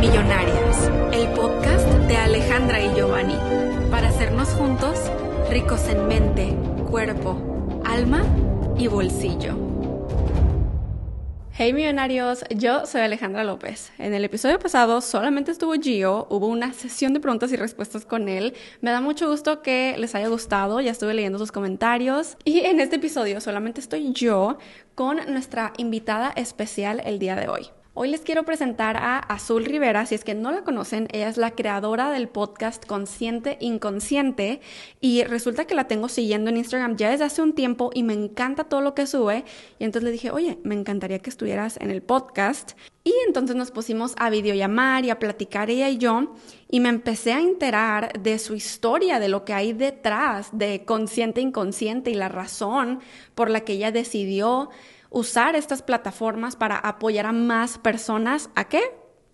Millonarias, el podcast de Alejandra y Giovanni, para hacernos juntos ricos en mente, cuerpo, alma y bolsillo. Hey millonarios, yo soy Alejandra López. En el episodio pasado solamente estuvo Gio, hubo una sesión de preguntas y respuestas con él. Me da mucho gusto que les haya gustado, ya estuve leyendo sus comentarios. Y en este episodio solamente estoy yo con nuestra invitada especial el día de hoy. Hoy les quiero presentar a Azul Rivera, si es que no la conocen, ella es la creadora del podcast Consciente Inconsciente. Y resulta que la tengo siguiendo en Instagram ya desde hace un tiempo y me encanta todo lo que sube. Y entonces le dije, oye, me encantaría que estuvieras en el podcast y entonces nos pusimos a videollamar y a platicar ella y yo. Y me empecé a enterar de su historia, de lo que hay detrás de Consciente Inconsciente y la razón por la que ella decidió usar estas plataformas para apoyar a más personas a qué?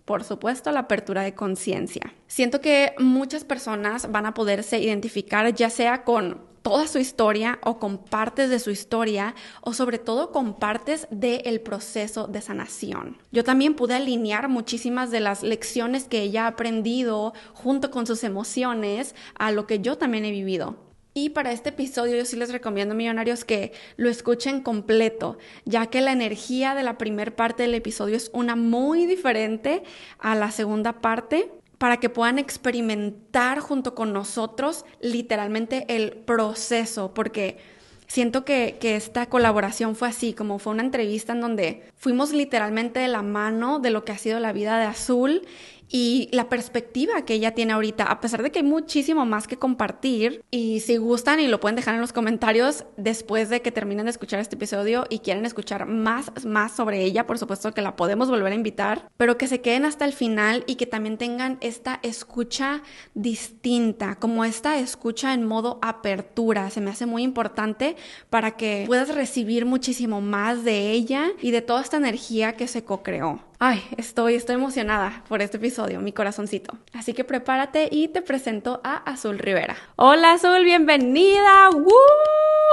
Por supuesto, la apertura de conciencia. Siento que muchas personas van a poderse identificar ya sea con toda su historia o con partes de su historia o sobre todo con partes del proceso de sanación. Yo también pude alinear muchísimas de las lecciones que ella ha aprendido junto con sus emociones a lo que yo también he vivido. Y para este episodio yo sí les recomiendo, millonarios, que lo escuchen completo, ya que la energía de la primera parte del episodio es una muy diferente a la segunda parte para que puedan experimentar junto con nosotros literalmente el proceso, porque siento que, que, esta colaboración fue así, como fue una entrevista en donde fuimos literalmente de la mano de lo que ha sido la vida de Azul y la perspectiva que ella tiene ahorita, a pesar de que hay muchísimo más que compartir. Y si gustan y lo pueden dejar en los comentarios después de que terminen de escuchar este episodio y quieren escuchar más, más sobre ella, por supuesto que la podemos volver a invitar, pero que se queden hasta el final y que también tengan esta escucha distinta, como esta escucha en modo apertura. Se me hace muy importante para que puedas recibir muchísimo más de ella y de toda esta energía que se co-creó. Ay, estoy, estoy emocionada por este episodio, mi corazoncito. Así que prepárate y te presento a Azul Rivera. Hola Azul, bienvenida. ¡Woo!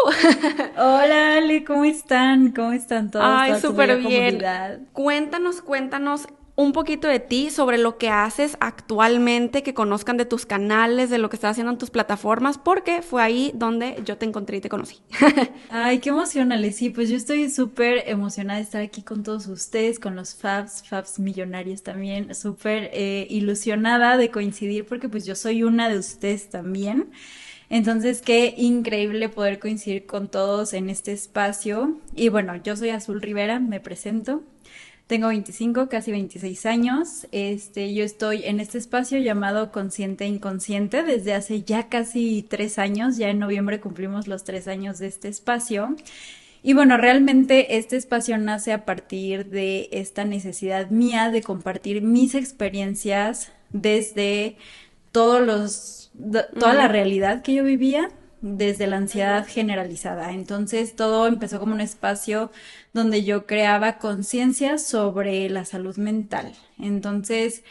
Hola Ale, ¿cómo están? ¿Cómo están todos? Ay, súper bien. Cuéntanos, cuéntanos un poquito de ti, sobre lo que haces actualmente, que conozcan de tus canales, de lo que estás haciendo en tus plataformas, porque fue ahí donde yo te encontré y te conocí. Ay, qué emocional. Sí, pues yo estoy súper emocionada de estar aquí con todos ustedes, con los Fabs, Fabs millonarios también, súper eh, ilusionada de coincidir porque pues yo soy una de ustedes también. Entonces, qué increíble poder coincidir con todos en este espacio. Y bueno, yo soy Azul Rivera, me presento. Tengo 25, casi 26 años. Este, yo estoy en este espacio llamado Consciente Inconsciente desde hace ya casi tres años. Ya en noviembre cumplimos los tres años de este espacio. Y bueno, realmente este espacio nace a partir de esta necesidad mía de compartir mis experiencias desde todos los, toda la realidad que yo vivía desde la ansiedad generalizada. Entonces todo empezó como un espacio donde yo creaba conciencia sobre la salud mental. Entonces,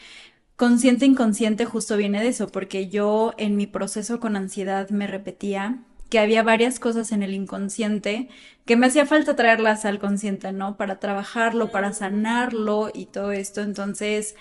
consciente inconsciente justo viene de eso, porque yo en mi proceso con ansiedad me repetía que había varias cosas en el inconsciente que me hacía falta traerlas al consciente, ¿no? Para trabajarlo, para sanarlo y todo esto. Entonces,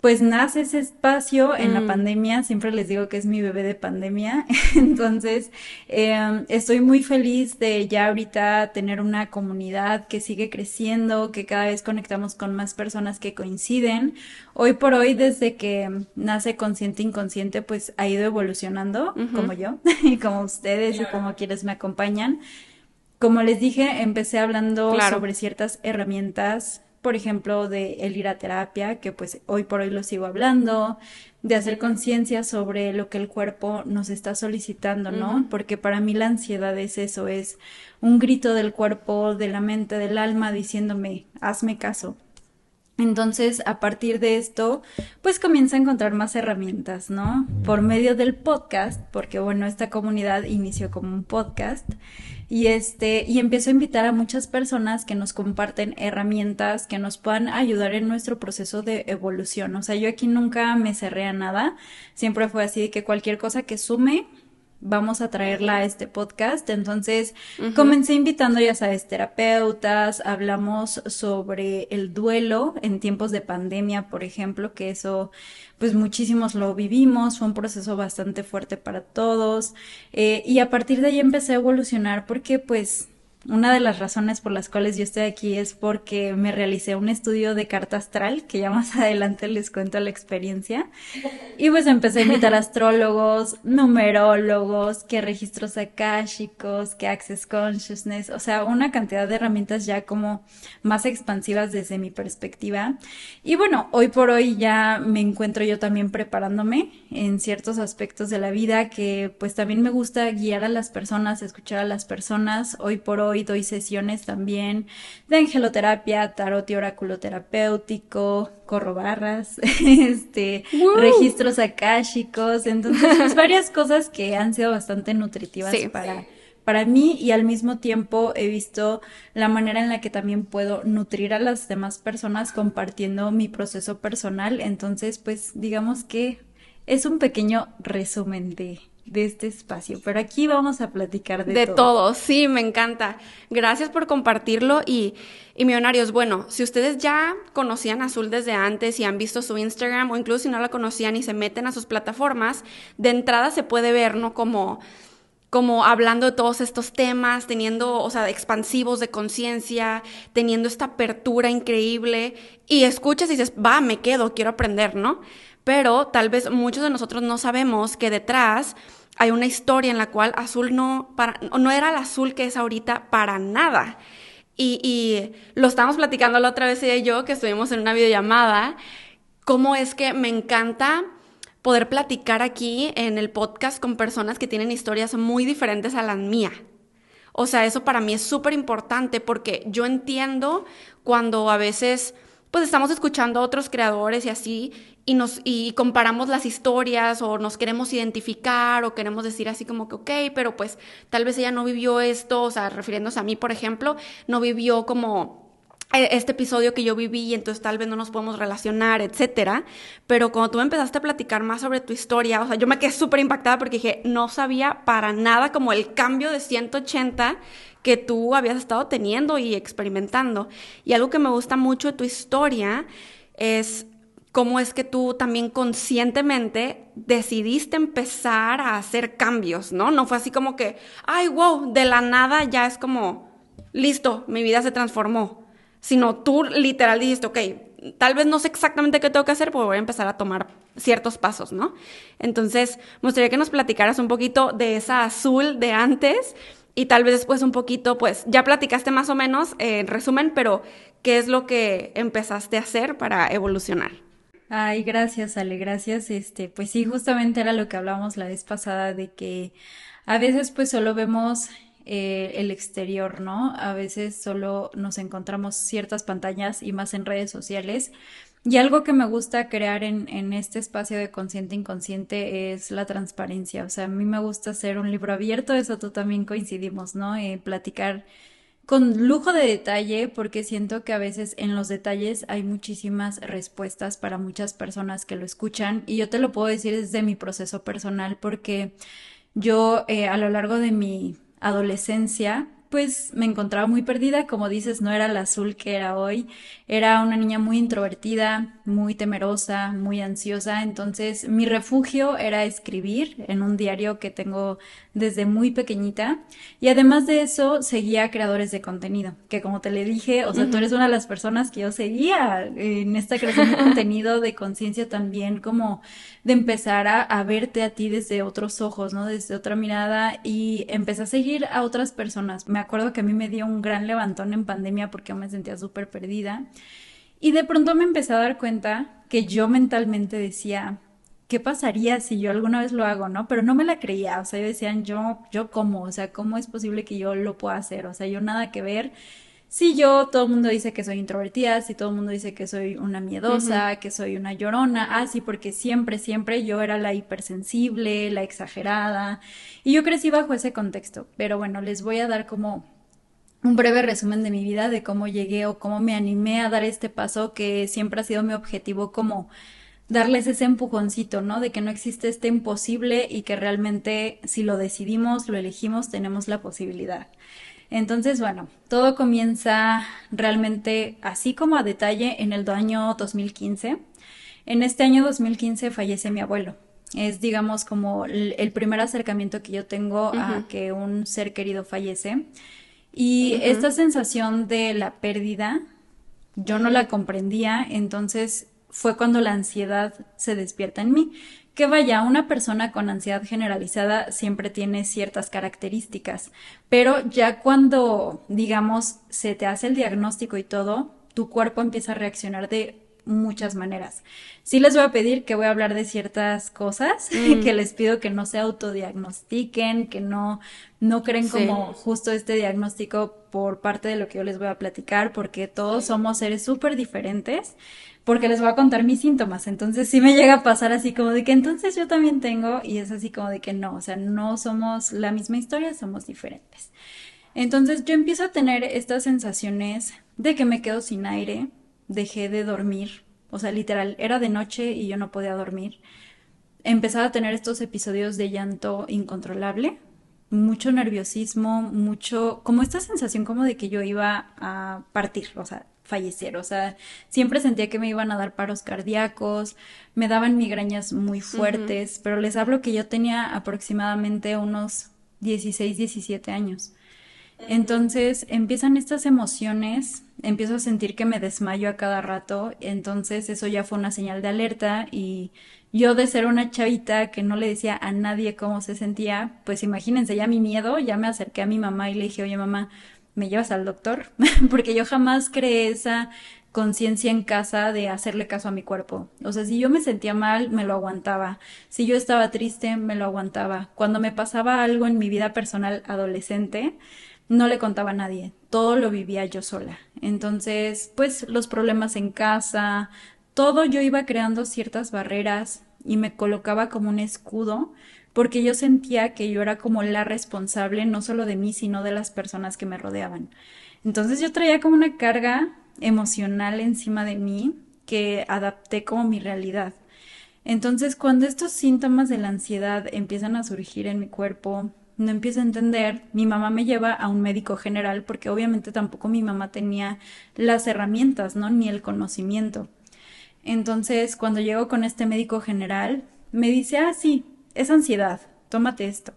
pues nace ese espacio en la mm. pandemia, siempre les digo que es mi bebé de pandemia, entonces em, estoy muy feliz de ya ahorita tener una comunidad que sigue creciendo, que cada vez conectamos con más personas que coinciden. Hoy por hoy, desde que nace Consciente Inconsciente, pues ha ido evolucionando, como yo, y como ustedes y como quienes me acompañan. Como les dije, empecé hablando sobre ciertas herramientas por ejemplo, de el ir a terapia, que pues hoy por hoy lo sigo hablando, de hacer conciencia sobre lo que el cuerpo nos está solicitando, ¿no? Porque para mí la ansiedad es eso, es un grito del cuerpo, de la mente, del alma diciéndome, hazme caso. Entonces, a partir de esto, pues comienza a encontrar más herramientas, ¿no? Por medio del podcast, porque bueno, esta comunidad inició como un podcast y este y empiezo a invitar a muchas personas que nos comparten herramientas que nos puedan ayudar en nuestro proceso de evolución. O sea, yo aquí nunca me cerré a nada, siempre fue así de que cualquier cosa que sume vamos a traerla a este podcast. Entonces, comencé invitando, ya sabes, terapeutas, hablamos sobre el duelo en tiempos de pandemia, por ejemplo, que eso, pues muchísimos lo vivimos, fue un proceso bastante fuerte para todos. Eh, y a partir de ahí empecé a evolucionar porque, pues, una de las razones por las cuales yo estoy aquí es porque me realicé un estudio de carta astral, que ya más adelante les cuento la experiencia. Y pues empecé a invitar astrólogos, numerólogos, que registros akáshicos, que access consciousness, o sea, una cantidad de herramientas ya como más expansivas desde mi perspectiva. Y bueno, hoy por hoy ya me encuentro yo también preparándome en ciertos aspectos de la vida que pues también me gusta guiar a las personas, escuchar a las personas. Hoy por hoy hoy doy sesiones también de angeloterapia, tarot y oráculo terapéutico, corro barras, este, registros akáshicos, entonces pues, varias cosas que han sido bastante nutritivas para para mí y al mismo tiempo he visto la manera en la que también puedo nutrir a las demás personas compartiendo mi proceso personal. Entonces, pues digamos que es un pequeño resumen de, de este espacio, pero aquí vamos a platicar de, de todo. sí, me encanta. Gracias por compartirlo y, y millonarios, bueno, si ustedes ya conocían Azul desde antes y han visto su Instagram o incluso si no la conocían y se meten a sus plataformas, de entrada se puede ver, ¿no? Como como hablando de todos estos temas, teniendo, o sea, expansivos de conciencia, teniendo esta apertura increíble y escuchas y dices, va, me quedo, quiero aprender, ¿no? Pero tal vez muchos de nosotros no sabemos que detrás hay una historia en la cual Azul no, para, no era el Azul que es ahorita para nada. Y, lo estábamos platicando la otra vez ella y yo, que estuvimos en una videollamada, cómo es que me encanta poder platicar aquí en el podcast con personas que tienen historias muy diferentes a las mías. O sea, eso para mí es súper importante porque yo entiendo cuando a veces pues estamos escuchando a otros creadores y así, y nos y comparamos las historias o nos queremos identificar o queremos decir así como que, ok, pero pues tal vez ella no vivió esto, o sea, refiriéndose a mí, por ejemplo, no vivió como eh, este episodio que yo viví y entonces tal vez no nos podemos relacionar, etcétera. Pero cuando tú empezaste a platicar más sobre tu historia, o sea, yo me quedé súper impactada porque dije, no sabía para nada como el cambio de 180 que tú habías estado teniendo y experimentando. Y algo que me gusta mucho de tu historia es cómo es que tú también conscientemente decidiste empezar a hacer cambios, ¿no? No fue así como que, ay, wow, de la nada ya es como, listo, mi vida se transformó, sino tú literal dijiste, ok, tal vez no sé exactamente qué tengo que hacer, pero voy a empezar a tomar ciertos pasos, ¿no? Entonces, me gustaría que nos platicaras un poquito de esa azul de antes y tal vez después un poquito, pues ya platicaste más o menos en resumen, pero ¿qué es lo que empezaste a hacer para evolucionar? Ay, gracias, Ale, gracias. Este, pues sí, justamente era lo que hablábamos la vez pasada de que a veces pues solo vemos eh, el exterior, ¿no? A veces solo nos encontramos ciertas pantallas y más en redes sociales. Y algo que me gusta crear en, en este espacio de consciente inconsciente es la transparencia. O sea, a mí me gusta hacer un libro abierto, eso tú también coincidimos, ¿no? Eh, platicar con lujo de detalle porque siento que a veces en los detalles hay muchísimas respuestas para muchas personas que lo escuchan y yo te lo puedo decir desde mi proceso personal porque yo eh, a lo largo de mi adolescencia pues me encontraba muy perdida, como dices, no era la azul que era hoy, era una niña muy introvertida, muy temerosa, muy ansiosa, entonces mi refugio era escribir en un diario que tengo desde muy pequeñita y además de eso seguía creadores de contenido, que como te le dije, o sea, tú eres una de las personas que yo seguía en esta creación de contenido de conciencia también como de empezar a, a, verte a ti desde otros ojos, ¿no? Desde otra mirada y empecé a seguir a otras personas. Me acuerdo que a mí me dio un gran levantón en pandemia porque me sentía súper perdida y de pronto me empecé a dar cuenta que yo mentalmente decía, ¿qué pasaría si yo alguna vez lo hago, no? Pero no me la creía, o sea, yo decían, yo, yo cómo, o sea, ¿cómo es posible que yo lo pueda hacer? O sea, yo nada que ver. Si yo, todo el mundo dice que soy introvertida, si todo el mundo dice que soy una miedosa, que soy una llorona, ah, sí, porque siempre, siempre yo era la hipersensible, la exagerada, y yo crecí bajo ese contexto. Pero bueno, les voy a dar como un breve resumen de mi vida, de cómo llegué o cómo me animé a dar este paso que siempre ha sido mi objetivo como darles ese empujoncito, ¿no? De que no existe este imposible y que realmente si lo decidimos, lo elegimos, tenemos la posibilidad. Entonces, bueno, todo comienza realmente así como a detalle en el año 2015. En este año 2015 fallece mi abuelo. Es, digamos, como el, primer acercamiento que yo tengo a que un ser querido fallece. Y esta sensación de la pérdida, yo no la comprendía, entonces fue cuando la ansiedad se despierta en mí. Que vaya, una persona con ansiedad generalizada siempre tiene ciertas características, pero ya cuando, digamos, se te hace el diagnóstico y todo, tu cuerpo empieza a reaccionar de muchas maneras. Sí les voy a pedir que voy a hablar de ciertas cosas mm. que les pido que no se autodiagnostiquen, que no, no creen como justo este diagnóstico por parte de lo que yo les voy a platicar, porque todos somos seres súper diferentes, porque les voy a contar mis síntomas. Entonces sí me llega a pasar así como de que entonces yo también tengo y es así como de que no, o sea, no somos la misma historia, somos diferentes. Entonces yo empiezo a tener estas sensaciones de que me quedo sin aire, dejé de dormir, o sea, literal, era de noche y yo no podía dormir. Empezaba a tener estos episodios de llanto incontrolable, mucho nerviosismo, mucho, como esta sensación como de que yo iba a partir, o sea, fallecer, o sea, siempre sentía que me iban a dar paros cardíacos, me daban migrañas muy fuertes, pero les hablo que yo tenía aproximadamente unos 16, 17 años. Entonces empiezan estas emociones, empiezo a sentir que me desmayo a cada rato, entonces eso ya fue una señal de alerta y yo de ser una chavita que no le decía a nadie cómo se sentía, pues imagínense ya mi miedo, ya me acerqué a mi mamá y le dije, oye mamá, ¿me llevas al doctor? Porque yo jamás creé esa conciencia en casa de hacerle caso a mi cuerpo. O sea, si yo me sentía mal, me lo aguantaba. Si yo estaba triste, me lo aguantaba. Cuando me pasaba algo en mi vida personal adolescente, no le contaba a nadie, todo lo vivía yo sola. Entonces, pues los problemas en casa, todo yo iba creando ciertas barreras y me colocaba como un escudo porque yo sentía que yo era como la responsable no solo de mí, sino de las personas que me rodeaban. Entonces yo traía como una carga emocional encima de mí que adapté como mi realidad. Entonces cuando estos síntomas de la ansiedad empiezan a surgir en mi cuerpo, no empiezo a entender, mi mamá me lleva a un médico general porque obviamente tampoco mi mamá tenía las herramientas, ¿no? Ni el conocimiento. Entonces, cuando llego con este médico general, me dice, ah, sí, es ansiedad, tómate esto.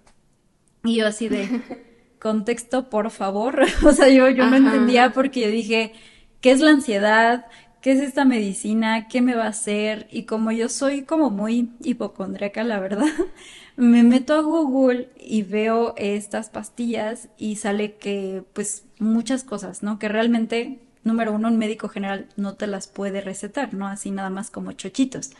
Y yo así de, contexto, por favor. o sea, yo, yo no entendía porque yo dije, ¿qué es la ansiedad? ¿Qué es esta medicina? ¿Qué me va a hacer? Y como yo soy como muy hipocondríaca, la verdad, me meto a Google y veo estas pastillas y sale que pues muchas cosas, ¿no? Que realmente, número uno, un médico general no te las puede recetar, ¿no? Así nada más como chochitos.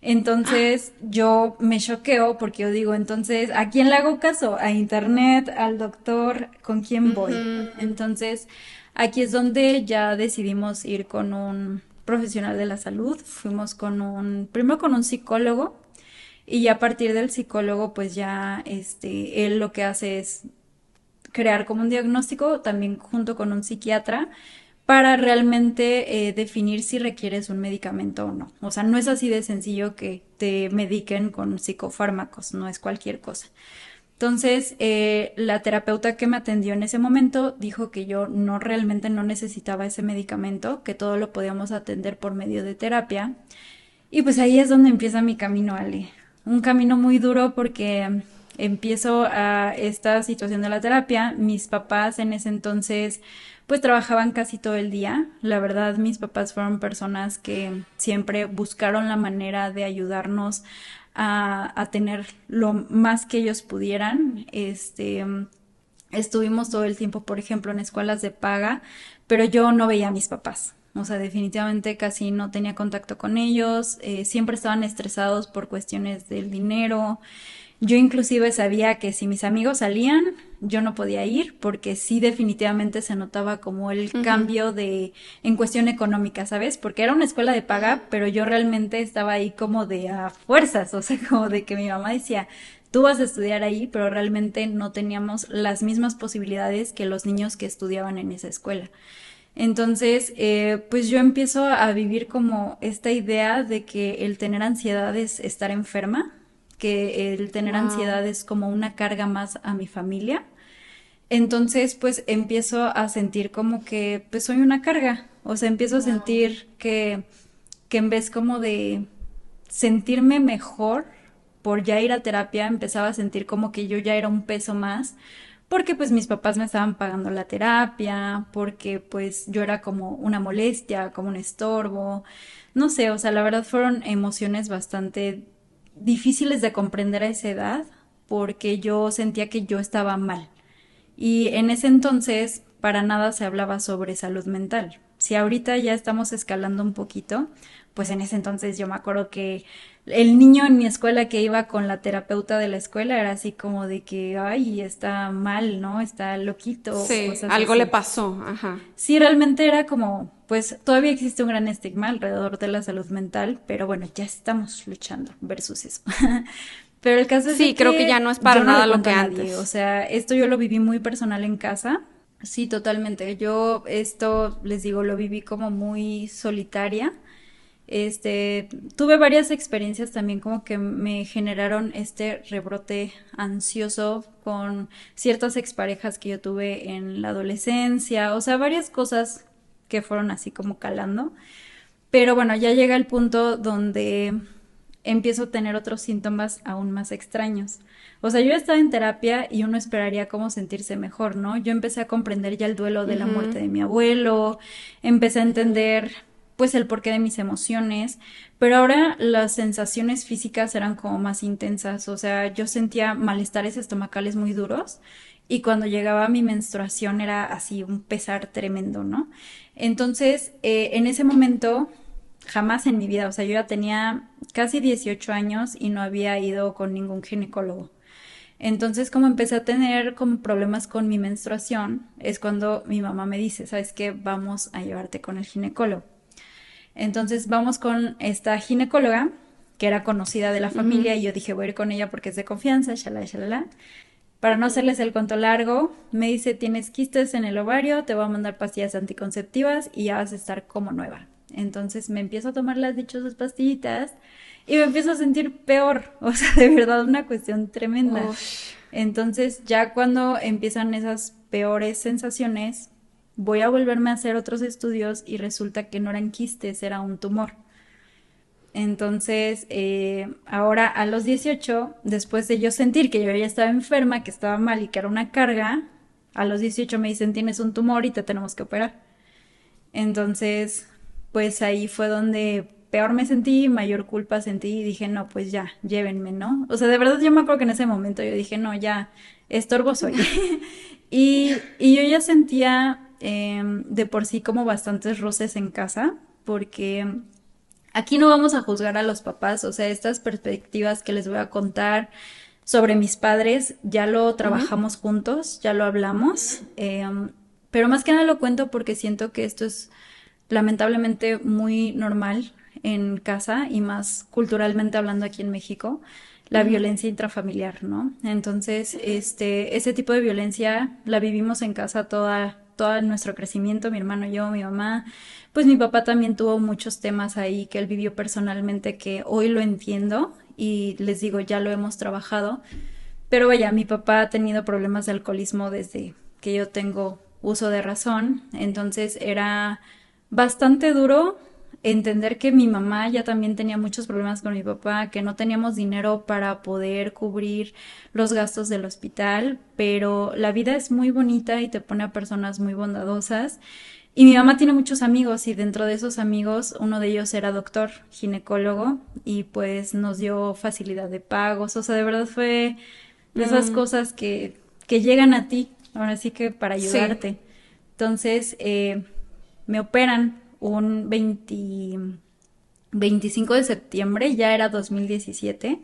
Entonces yo me choqueo porque yo digo, entonces, ¿a quién le hago caso? ¿A internet? ¿Al doctor? ¿Con quién voy? Entonces, aquí es donde ya decidimos ir con un profesional de la salud. Fuimos con un, primero con un psicólogo y ya a partir del psicólogo, pues ya este, él lo que hace es crear como un diagnóstico también junto con un psiquiatra para realmente eh, definir si requieres un medicamento o no. O sea, no es así de sencillo que te mediquen con psicofármacos, no es cualquier cosa. Entonces, eh, la terapeuta que me atendió en ese momento dijo que yo no realmente no necesitaba ese medicamento, que todo lo podíamos atender por medio de terapia. Y pues ahí es donde empieza mi camino, Ale un camino muy duro porque empiezo a esta situación de la terapia. Mis papás en ese entonces pues trabajaban casi todo el día. La verdad, mis papás fueron personas que siempre buscaron la manera de ayudarnos a, a tener lo más que ellos pudieran. Este, estuvimos todo el tiempo, por ejemplo, en escuelas de paga, pero yo no veía a mis papás. O sea, definitivamente casi no tenía contacto con ellos, eh, siempre estaban estresados por cuestiones del dinero. Yo inclusive sabía que si mis amigos salían, yo no podía ir porque sí definitivamente se notaba como el cambio de en cuestión económica, ¿sabes? Porque era una escuela de paga, pero yo realmente estaba ahí como de a fuerzas, o sea, como de que mi mamá decía, tú vas a estudiar ahí, pero realmente no teníamos las mismas posibilidades que los niños que estudiaban en esa escuela. Entonces, eh, pues yo empiezo a vivir como esta idea de que el tener ansiedad es estar enferma, que el tener ansiedad es como una carga más a mi familia. Entonces, pues empiezo a sentir como que pues soy una carga, o sea, empiezo a sentir que, que en vez como de sentirme mejor por ya ir a terapia, empezaba a sentir como que yo ya era un peso más, porque pues mis papás me estaban pagando la terapia, porque pues yo era como una molestia, como un estorbo, no sé, o sea, la verdad fueron emociones bastante difíciles de comprender a esa edad, porque yo sentía que yo estaba mal. Y en ese entonces para nada se hablaba sobre salud mental. Si ahorita ya estamos escalando un poquito, pues en ese entonces yo me acuerdo que el niño en mi escuela que iba con la terapeuta de la escuela era así como de que, ay, está mal, ¿no? Está loquito. Sí, algo le pasó, ajá. Sí, realmente era como, pues todavía existe un gran estigma alrededor de la salud mental, pero bueno, ya estamos luchando versus eso. pero el caso es sí, creo que ya no es para nada lo que antes. O sea, esto yo lo viví muy personal en casa. Sí, totalmente. Yo esto, les digo, lo viví como muy solitaria este, tuve varias experiencias también como que me generaron este rebrote ansioso con ciertas exparejas que yo tuve en la adolescencia, o sea, varias cosas que fueron así como calando. Pero bueno, ya llega el punto donde empiezo a tener otros síntomas aún más extraños. O sea, yo estaba en terapia y uno esperaría cómo sentirse mejor, ¿no? Yo empecé a comprender ya el duelo de la muerte de mi abuelo, empecé a entender pues el porqué de mis emociones, pero ahora las sensaciones físicas eran como más intensas, o sea, yo sentía malestares estomacales muy duros y cuando llegaba mi menstruación era así un pesar tremendo, ¿no? Entonces, eh, en ese momento, jamás en mi vida, o sea, yo ya tenía casi 18 años y no había ido con ningún ginecólogo. Entonces, como empecé a tener problemas con mi menstruación, es cuando mi mamá me dice, ¿sabes qué? Vamos a llevarte con el ginecólogo. Entonces vamos con esta ginecóloga, que era conocida de la familia, y yo dije, voy a ir con ella porque es de confianza, shalala, shalala. Para no hacerles el cuento largo, me dice, tienes quistes en el ovario, te voy a mandar pastillas anticonceptivas y ya vas a estar como nueva. Entonces me empiezo a tomar las dichosas pastillitas y me empiezo a sentir peor, o sea, de verdad una cuestión tremenda. Entonces ya cuando empiezan esas peores sensaciones, voy a volverme a hacer otros estudios y resulta que no eran quistes, era un tumor. Entonces, eh, ahora a los 18, después de yo sentir que yo ya estaba enferma, que estaba mal y que era una carga, a los 18 me dicen tienes un tumor y te tenemos que operar. Entonces, pues ahí fue donde peor me sentí, mayor culpa sentí y dije, no, pues ya, llévenme, ¿no? O sea, de verdad yo me acuerdo que en ese momento yo dije, no, ya, estorbo soy. y, y yo ya sentía Em, de por sí como bastantes roces en casa, porque aquí no vamos a juzgar a los papás, o sea, estas perspectivas que les voy a contar sobre mis padres ya lo trabajamos juntos, ya lo hablamos, em, pero más que nada lo cuento porque siento que esto es lamentablemente muy normal en casa y más culturalmente hablando aquí en México la violencia intrafamiliar, ¿no? Entonces, este, ese tipo de violencia la vivimos en casa toda todo nuestro crecimiento, mi hermano, yo, mi mamá, pues mi papá también tuvo muchos temas ahí que él vivió personalmente que hoy lo entiendo y les digo, ya lo hemos trabajado. Pero vaya, mi papá ha tenido problemas de alcoholismo desde que yo tengo uso de razón, entonces era bastante duro entender que mi mamá ya también tenía muchos problemas con mi papá, que no teníamos dinero para poder cubrir los gastos del hospital, pero la vida es muy bonita y te pone a personas muy bondadosas. Y mi mamá tiene muchos amigos y dentro de esos amigos uno de ellos era doctor, ginecólogo y pues nos dio facilidad de pagos, o sea, de verdad fue de esas mm. cosas que, que llegan a ti, ahora sí que para ayudarte. Entonces, eh, me operan un 25 de septiembre, ya era 2017,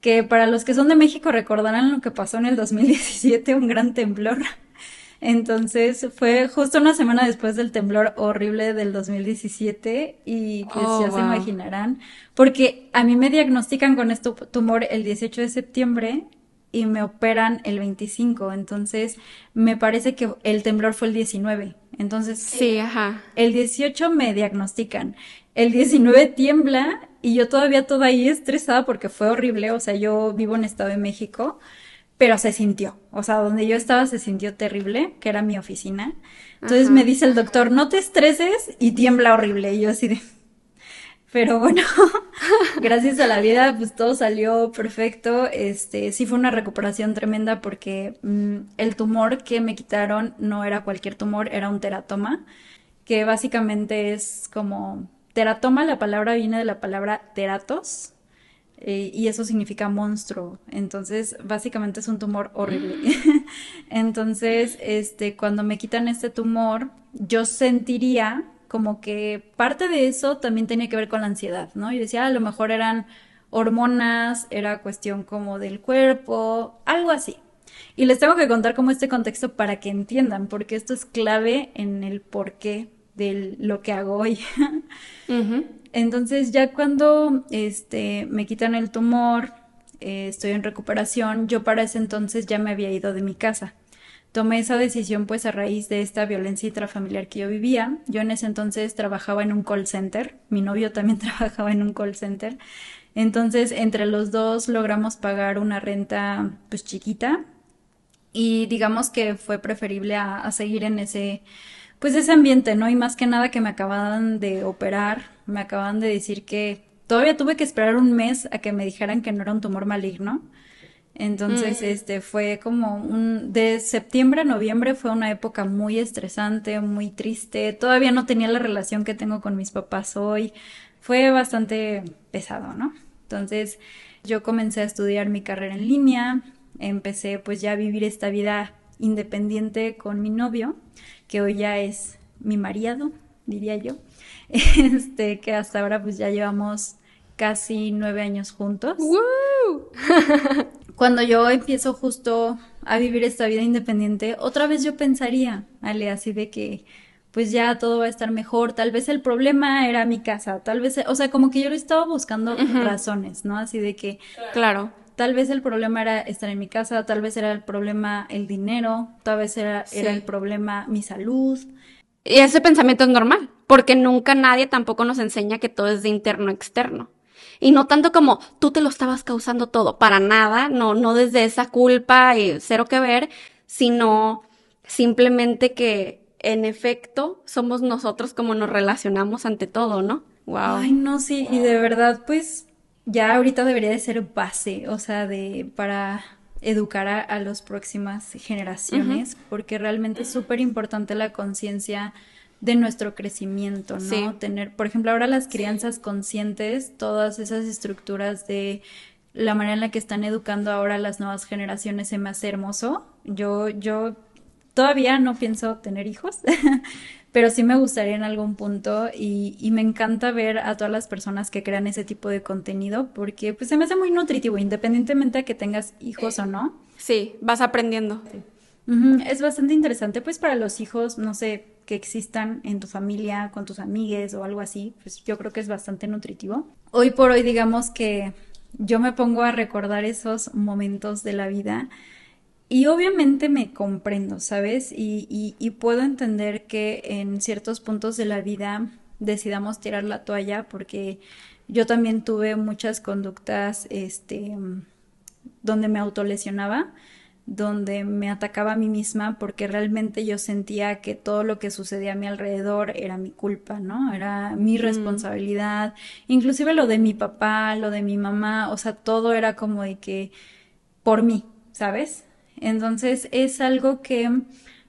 que para los que son de México recordarán lo que pasó en el 2017, un gran temblor. Entonces fue justo una semana después del temblor horrible del 2017 y pues oh, ya se imaginarán, porque a mí me diagnostican con este tumor el 18 de septiembre y me operan el 25, entonces me parece que el temblor fue el 19. Entonces, sí, ajá. El 18 me diagnostican, el 19 tiembla y yo todavía toda ahí estresada porque fue horrible, o sea, yo vivo en Estado de México, pero se sintió, o sea, donde yo estaba se sintió terrible, que era mi oficina. Entonces me dice el doctor, no te estreses y tiembla horrible. Y yo así de, pero bueno, gracias a la vida, pues todo salió perfecto. Este, sí fue una recuperación tremenda porque mm, el tumor que me quitaron no era cualquier tumor, era un teratoma, que básicamente es como teratoma, la palabra viene de la palabra teratos. Eh, y eso significa monstruo. Entonces, básicamente es un tumor horrible. Entonces, este, cuando me quitan este tumor, yo sentiría como que parte de eso también tenía que ver con la ansiedad, ¿no? Yo decía, a lo mejor eran hormonas, era cuestión como del cuerpo, algo así. Y les tengo que contar como este contexto para que entiendan, porque esto es clave en el porqué de lo que hago hoy. Entonces ya cuando este, me quitan el tumor, eh, estoy en recuperación, yo para ese entonces ya me había ido de mi casa tomé esa decisión pues a raíz de esta violencia intrafamiliar que yo vivía. Yo en ese entonces trabajaba en un call center, mi novio también trabajaba en un call center. Entonces, entre los dos logramos pagar una renta pues chiquita y digamos que fue preferible a, seguir en ese pues ese ambiente, ¿no? Y más que nada que me acababan de operar, me acaban de decir que todavía tuve que esperar un mes a que me dijeran que no era un tumor maligno entonces, este fue como un de septiembre a noviembre fue una época muy estresante, muy triste. Todavía no tenía la relación que tengo con mis papás hoy. Fue bastante pesado, ¿no? Entonces, yo comencé a estudiar mi carrera en línea, empecé pues ya a vivir esta vida independiente con mi novio, que hoy ya es mi marido, diría yo. Este, que hasta ahora pues ya llevamos casi nueve años juntos. cuando yo empiezo justo a vivir esta vida independiente, otra vez yo pensaría, Ale, así de que pues ya todo va a estar mejor, tal vez el problema era mi casa, tal vez, o sea, como que yo le estaba buscando razones, ¿no? Así de que, claro, tal vez el problema era estar en mi casa, tal vez era el problema el dinero, tal vez era, era el problema mi salud. Y ese pensamiento es normal, porque nunca nadie tampoco nos enseña que todo es de interno a externo. Y no tanto como tú te lo estabas causando todo, para nada, no, no desde esa culpa y cero que ver, sino simplemente que en efecto somos nosotros como nos relacionamos ante todo, ¿no? Wow. Ay, no, sí, y de verdad, pues ya ahorita debería de ser base, o sea, de para educar a, a las próximas generaciones, porque realmente es súper importante la conciencia de nuestro crecimiento, ¿no? Tener, por ejemplo, ahora las crianzas conscientes, todas esas estructuras de la manera en la que están educando ahora las nuevas generaciones se me hace hermoso. Yo, yo todavía no pienso tener hijos, pero sí me gustaría en algún punto y, y, me encanta ver a todas las personas que crean ese tipo de contenido porque pues se me hace muy nutritivo, independientemente de que tengas hijos o no. Sí, vas aprendiendo. Es bastante interesante pues para los hijos, no sé, que existan en tu familia, con tus amigues o algo así, pues yo creo que es bastante nutritivo. Hoy por hoy digamos que yo me pongo a recordar esos momentos de la vida y obviamente me comprendo, ¿sabes? Y, y, puedo entender que en ciertos puntos de la vida decidamos tirar la toalla porque yo también tuve muchas conductas, este, donde me autolesionaba donde me atacaba a mí misma porque realmente yo sentía que todo lo que sucedía a mi alrededor era mi culpa, ¿no? Era mi responsabilidad, inclusive lo de mi papá, lo de mi mamá, o sea, todo era como de que por mí, ¿sabes? Entonces es algo que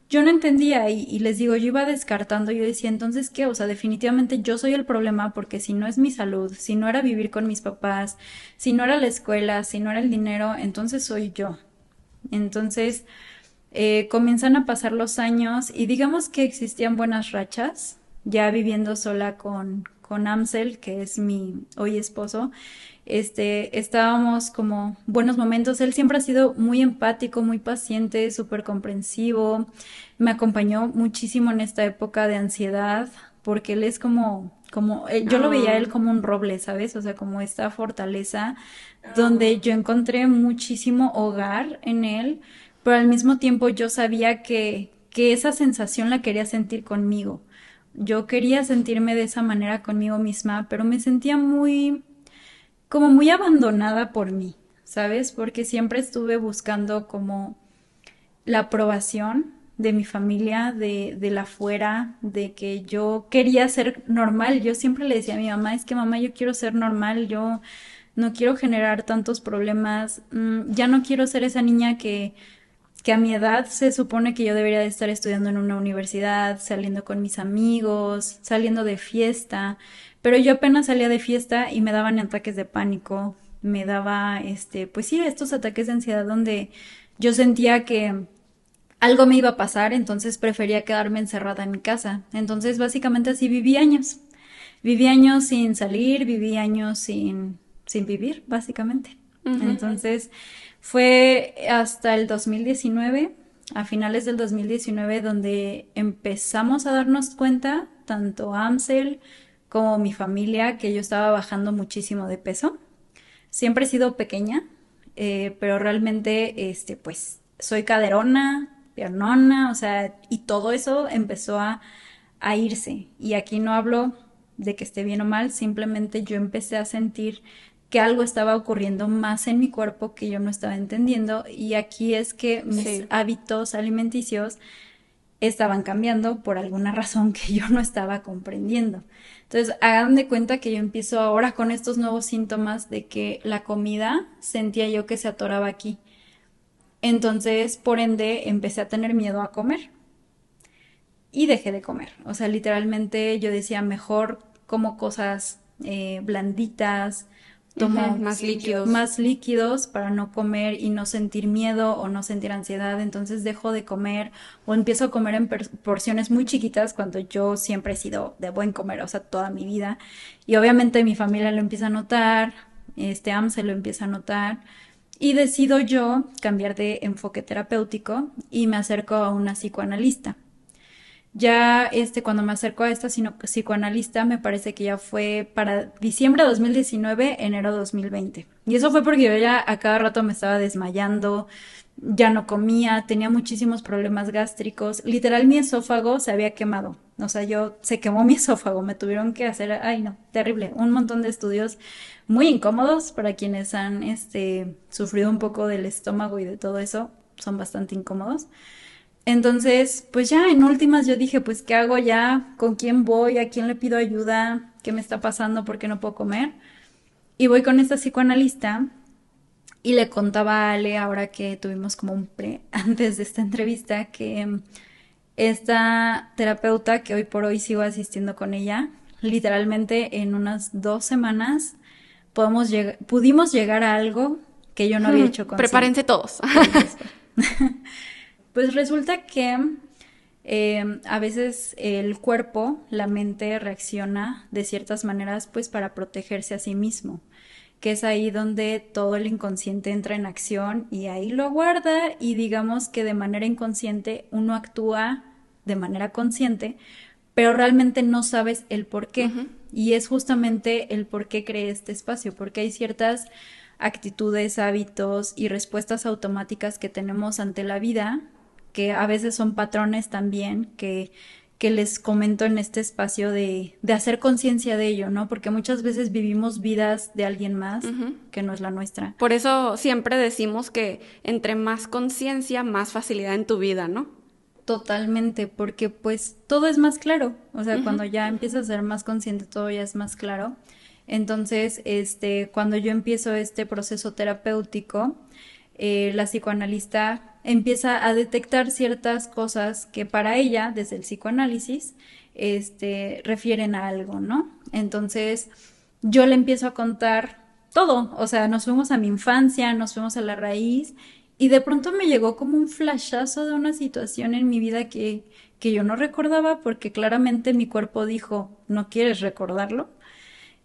yo no entendía y, y, les digo, yo iba descartando, yo decía, entonces, ¿qué? O sea, definitivamente yo soy el problema porque si no es mi salud, si no era vivir con mis papás, si no era la escuela, si no era el dinero, entonces soy yo. Entonces, eh, comienzan a pasar los años y digamos que existían buenas rachas, ya viviendo sola con, con Amsel, que es mi hoy esposo, este, estábamos como buenos momentos. Él siempre ha sido muy empático, muy paciente, súper comprensivo. Me acompañó muchísimo en esta época de ansiedad, porque él es como, como, eh, yo lo veía él como un roble, ¿sabes? O sea, como esta fortaleza donde yo encontré muchísimo hogar en él, pero al mismo tiempo yo sabía que, que esa sensación la quería sentir conmigo. Yo quería sentirme de esa manera conmigo misma, pero me sentía muy, como muy abandonada por mí, ¿sabes? Porque siempre estuve buscando como la aprobación de mi familia, de, de la fuera, de que yo quería ser normal. Yo siempre le decía a mi mamá, es que mamá, yo quiero ser normal, yo no quiero generar tantos problemas, mm, ya no quiero ser esa niña que, que a mi edad se supone que yo debería de estar estudiando en una universidad, saliendo con mis amigos, saliendo de fiesta, pero yo apenas salía de fiesta y me daban ataques de pánico, me daba, este, pues sí, estos ataques de ansiedad donde yo sentía que algo me iba a pasar, entonces prefería quedarme encerrada en mi casa. Entonces, básicamente así viví años. Viví años sin salir, viví años sin, sin vivir, básicamente. Entonces, fue hasta el 2019, a finales del 2019, donde empezamos a darnos cuenta, tanto Amsel como mi familia, que yo estaba bajando muchísimo de peso. Siempre he sido pequeña, eh, pero realmente, este, pues, soy caderona, piernona, o sea, y todo eso empezó a, a irse. Y aquí no hablo de que esté bien o mal, simplemente yo empecé a sentir que algo estaba ocurriendo más en mi cuerpo que yo no estaba entendiendo y aquí es que mis hábitos alimenticios estaban cambiando por alguna razón que yo no estaba comprendiendo. Entonces, hagan de cuenta que yo empiezo ahora con estos nuevos síntomas de que la comida sentía yo que se atoraba aquí. Entonces, por ende, empecé a tener miedo a comer. Y dejé de comer. O sea, literalmente yo decía, mejor como cosas eh, blanditas, tomo más líquidos. Más líquidos para no comer y no sentir miedo o no sentir ansiedad. Entonces dejo de comer o empiezo a comer en porciones muy chiquitas cuando yo siempre he sido de buen comer, o sea, toda mi vida. Y obviamente mi familia lo empieza a notar, este AM se lo empieza a notar. Y decido yo cambiar de enfoque terapéutico y me acerco a una psicoanalista. Ya este, cuando me acerco a esta psicoanalista, me parece que ya fue para diciembre de 2019, enero de 2020. Y eso fue porque yo ya a cada rato me estaba desmayando, ya no comía, tenía muchísimos problemas gástricos. Literal, mi esófago se había quemado. O sea, yo se quemó mi esófago, me tuvieron que hacer, ay no, terrible, un montón de estudios muy incómodos para quienes han este, sufrido un poco del estómago y de todo eso, son bastante incómodos. Entonces, pues ya en últimas yo dije, pues ¿qué hago ya? ¿Con quién voy? ¿A quién le pido ayuda? ¿Qué me está pasando? ¿Por qué no puedo comer? Y voy con esta psicoanalista y le contaba a Ale, ahora que tuvimos como un pre antes de esta entrevista, que esta terapeuta que hoy por hoy sigo asistiendo con ella, literalmente en unas dos semanas podemos pudimos llegar a algo que yo no había hecho con Prepárense todos. pues resulta que em, a veces el cuerpo, la mente reacciona de ciertas maneras pues para protegerse a sí mismo que es ahí donde todo el inconsciente entra en acción y ahí lo guarda y digamos que de manera inconsciente uno actúa de manera consciente, pero realmente no sabes el por qué. Y es justamente el por qué cree este espacio, porque hay ciertas actitudes, hábitos y respuestas automáticas que tenemos ante la vida, que a veces son patrones también, que que les comento en este espacio de, de hacer conciencia de ello, ¿no? Porque muchas veces vivimos vidas de alguien más que no es la nuestra. Por eso siempre decimos que entre más conciencia, más facilidad en tu vida, ¿no? Totalmente, porque pues todo es más claro, o sea, cuando ya empiezas a ser más consciente, todo ya es más claro. Entonces, este, cuando yo empiezo este proceso terapéutico, eh, la psicoanalista empieza a detectar ciertas cosas que para ella, desde el psicoanálisis, este, refieren a algo, ¿no? Entonces, yo le empiezo a contar todo, o sea, nos fuimos a mi infancia, nos fuimos a la raíz, y de pronto me llegó como un flashazo de una situación en mi vida que, que yo no recordaba porque claramente mi cuerpo dijo, no quieres recordarlo.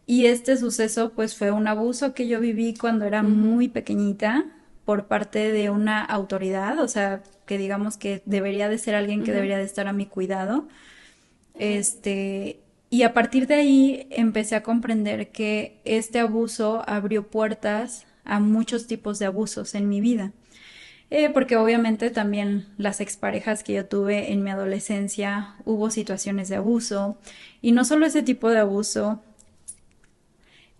Y este suceso pues fue un abuso que yo viví cuando era muy pequeñita, por parte de una autoridad, o sea, que digamos que debería de ser alguien que debería de estar a mi cuidado. Este, Y a partir de ahí empecé a comprender que este abuso abrió puertas a muchos tipos de abusos en mi vida. Eh, porque obviamente también las exparejas que yo tuve en mi adolescencia hubo situaciones de abuso y no solo ese tipo de abuso,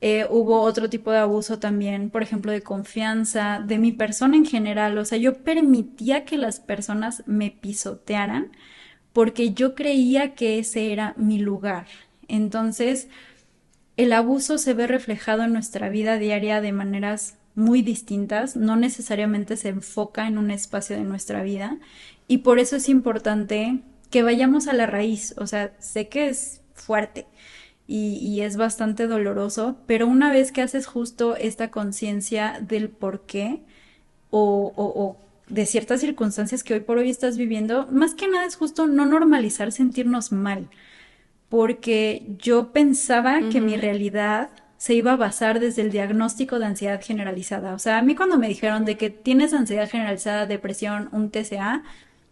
eh, hubo otro tipo de abuso también, por ejemplo, de confianza, de mi persona en general. O sea, yo permitía que las personas me pisotearan porque yo creía que ese era mi lugar. Entonces, el abuso se ve reflejado en nuestra vida diaria de maneras muy distintas, no necesariamente se enfoca en un espacio de nuestra vida y por eso es importante que vayamos a la raíz. O sea, sé que es fuerte, y, es bastante doloroso, pero una vez que haces justo esta conciencia del por qué o, o, de ciertas circunstancias que hoy por hoy estás viviendo, más que nada es justo no normalizar sentirnos mal, porque yo pensaba que mi realidad se iba a basar desde el diagnóstico de ansiedad generalizada. O sea, a mí cuando me dijeron de que tienes ansiedad generalizada, depresión, un TCA,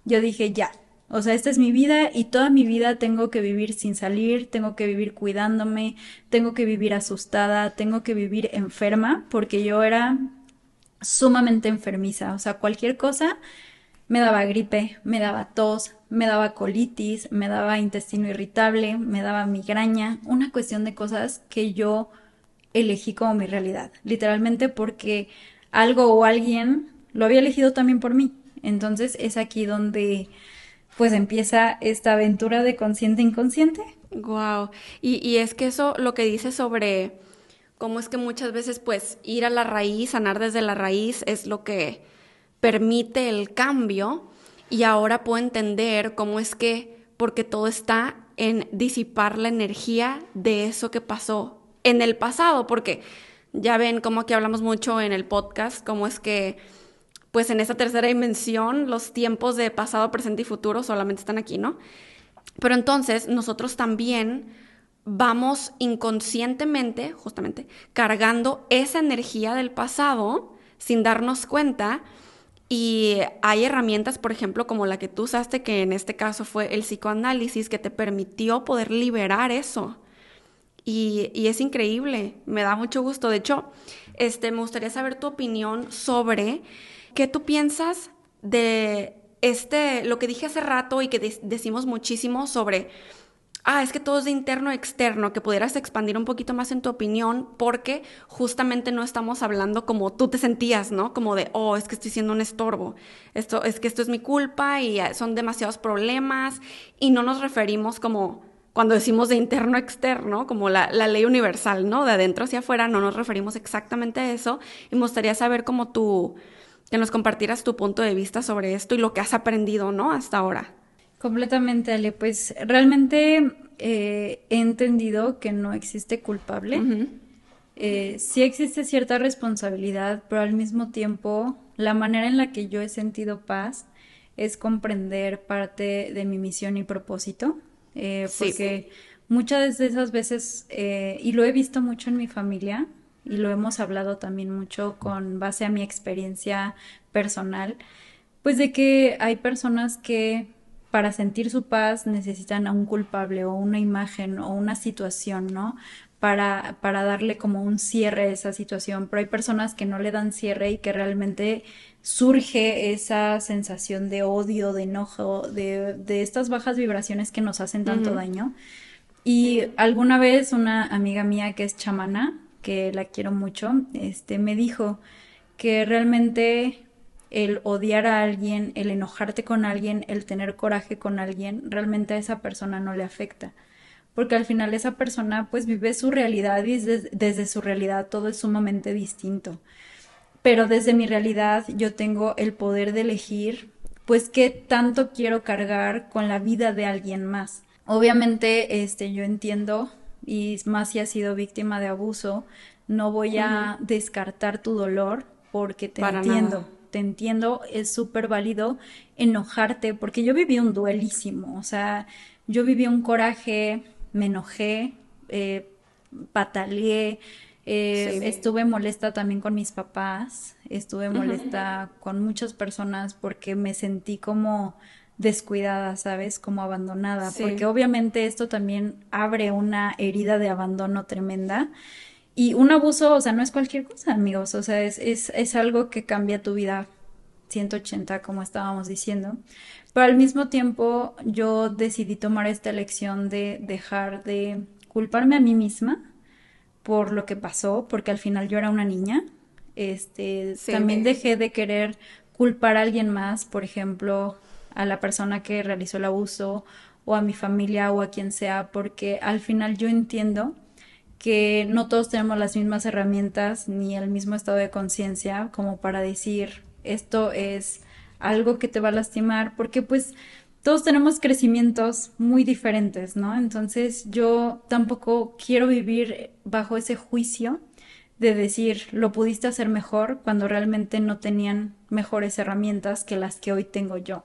yo dije, ya, o sea, esta es mi vida y toda mi vida tengo que vivir sin salir, tengo que vivir cuidándome, tengo que vivir asustada, tengo que vivir enferma, porque yo era sumamente enfermiza. O sea, cualquier cosa me daba gripe, me daba tos, me daba colitis, me daba intestino irritable, me daba migraña, una cuestión de cosas que yo elegí como mi realidad, literalmente porque algo o alguien lo había elegido también por mí. Entonces es aquí donde pues empieza esta aventura de consciente inconsciente. Wow. Y, y es que eso lo que dice sobre cómo es que muchas veces pues ir a la raíz, sanar desde la raíz es lo que permite el cambio y ahora puedo entender cómo es que porque todo está en disipar la energía de eso que pasó en el pasado, porque ya ven como aquí hablamos mucho en el podcast, cómo es que pues en esa tercera dimensión los tiempos de pasado, presente y futuro solamente están aquí, ¿no? Pero entonces nosotros también vamos inconscientemente, justamente, cargando esa energía del pasado sin darnos cuenta. Y hay herramientas, por ejemplo, como la que tú usaste, que en este caso fue el psicoanálisis, que te permitió poder liberar eso. Y, y, es increíble, me da mucho gusto. De hecho, este, me gustaría saber tu opinión sobre ¿Qué tú piensas de este, lo que dije hace rato y que decimos muchísimo sobre, ah, es que todo es de interno a externo, que pudieras expandir un poquito más en tu opinión, porque justamente no estamos hablando como tú te sentías, ¿no? Como de, oh, es que estoy siendo un estorbo, esto, es que esto es mi culpa y son demasiados problemas, y no nos referimos como cuando decimos de interno a externo, como la, ley universal, ¿no? De adentro hacia afuera, no nos referimos exactamente a eso, y me gustaría saber cómo tú que nos compartieras tu punto de vista sobre esto y lo que has aprendido, ¿no? Hasta ahora. Completamente, Ale. Pues realmente eh, he entendido que no existe culpable. Eh, sí existe cierta responsabilidad, pero al mismo tiempo la manera en la que yo he sentido paz es comprender parte de mi misión y propósito. Eh, porque muchas de esas veces, y lo he visto mucho en mi familia, y lo hemos hablado también mucho con base a mi experiencia personal, pues de que hay personas que para sentir su paz necesitan a un culpable o una imagen o una situación, ¿no? Para, para darle como un cierre a esa situación, pero hay personas que no le dan cierre y que realmente surge esa sensación de odio, de enojo, de, de estas bajas vibraciones que nos hacen tanto daño. Y alguna vez una amiga mía que es chamana, que la quiero mucho, este, me dijo que realmente el odiar a alguien, el enojarte con alguien, el tener coraje con alguien, realmente a esa persona no le afecta. Porque al final esa persona pues vive su realidad y desde, su realidad todo es sumamente distinto. Pero desde mi realidad yo tengo el poder de elegir pues qué tanto quiero cargar con la vida de alguien más. Obviamente, este, yo entiendo y más si has sido víctima de abuso, no voy a descartar tu dolor porque te entiendo. Te entiendo, es súper válido enojarte porque yo viví un duelísimo, o sea, yo viví un coraje, me enojé, eh, pataleé, eh, estuve molesta también con mis papás, estuve molesta con muchas personas porque me sentí como descuidada, ¿sabes? Como abandonada, porque obviamente esto también abre una herida de abandono tremenda. Y un abuso, o sea, no es cualquier cosa, amigos, o sea, es, es, es algo que cambia tu vida 180, como estábamos diciendo. Pero al mismo tiempo yo decidí tomar esta elección de dejar de culparme a mí misma por lo que pasó, porque al final yo era una niña. Este, también dejé de querer culpar a alguien más, por ejemplo, a la persona que realizó el abuso o a mi familia o a quien sea, porque al final yo entiendo que no todos tenemos las mismas herramientas ni el mismo estado de conciencia como para decir esto es algo que te va a lastimar, porque pues todos tenemos crecimientos muy diferentes, ¿no? Entonces yo tampoco quiero vivir bajo ese juicio de decir lo pudiste hacer mejor cuando realmente no tenían mejores herramientas que las que hoy tengo yo.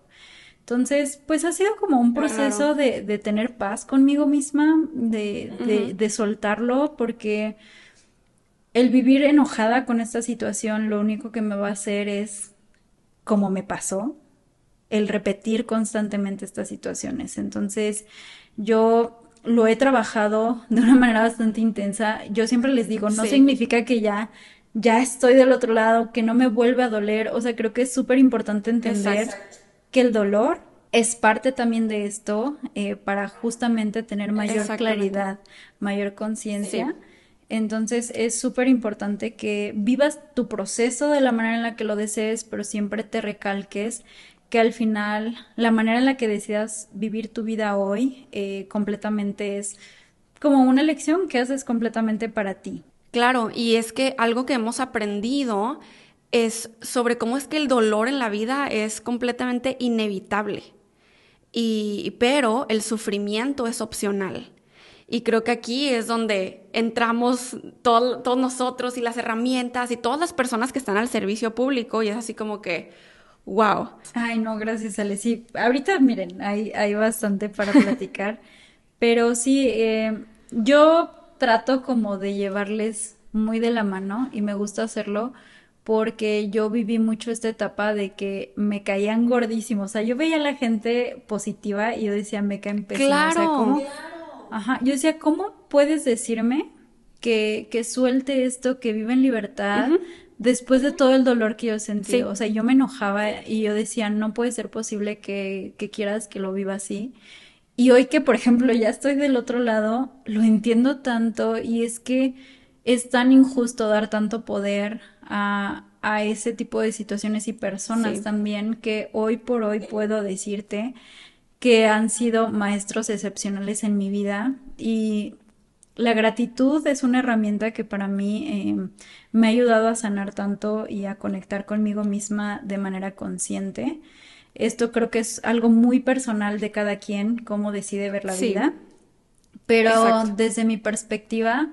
Entonces, pues ha sido como un proceso de, de, tener paz conmigo misma, de, de, de, soltarlo, porque el vivir enojada con esta situación lo único que me va a hacer es, como me pasó, el repetir constantemente estas situaciones. Entonces, yo lo he trabajado de una manera bastante intensa. Yo siempre les digo, no significa que ya ya estoy del otro lado, que no me vuelve a doler. O sea, creo que es súper importante entender que el dolor es parte también de esto eh, para justamente tener mayor claridad, mayor conciencia. Entonces es súper importante que vivas tu proceso de la manera en la que lo desees, pero siempre te recalques que al final la manera en la que decidas vivir tu vida hoy eh, completamente es como una elección que haces completamente para ti. Claro, y es que algo que hemos aprendido es sobre cómo es que el dolor en la vida es completamente inevitable. Y, pero el sufrimiento es opcional. Y creo que aquí es donde entramos todos nosotros y las herramientas y todas las personas que están al servicio público y es así como que, wow. Ay, no, gracias, Ale. Sí, ahorita miren, hay, hay bastante para platicar, pero sí, eh, yo trato como de llevarles muy de la mano y me gusta hacerlo porque yo viví mucho esta etapa de que me caían gordísimos. O sea, yo veía a la gente positiva y yo decía, me caen pésimos. Claro. Ajá, yo decía, ¿cómo puedes decirme que, que suelte esto, que vive en libertad? Después de todo el dolor que yo sentí, o sea, yo me enojaba y yo decía, no puede ser posible que, que quieras que lo viva así. Y hoy que, por ejemplo, ya estoy del otro lado, lo entiendo tanto y es que es tan injusto dar tanto poder a, a ese tipo de situaciones y personas también que hoy por hoy puedo decirte que han sido maestros excepcionales en mi vida y la gratitud es una herramienta que para mí eh, me ha ayudado a sanar tanto y a conectar conmigo misma de manera consciente. Esto creo que es algo muy personal de cada quien, cómo decide ver la vida. Pero desde mi perspectiva,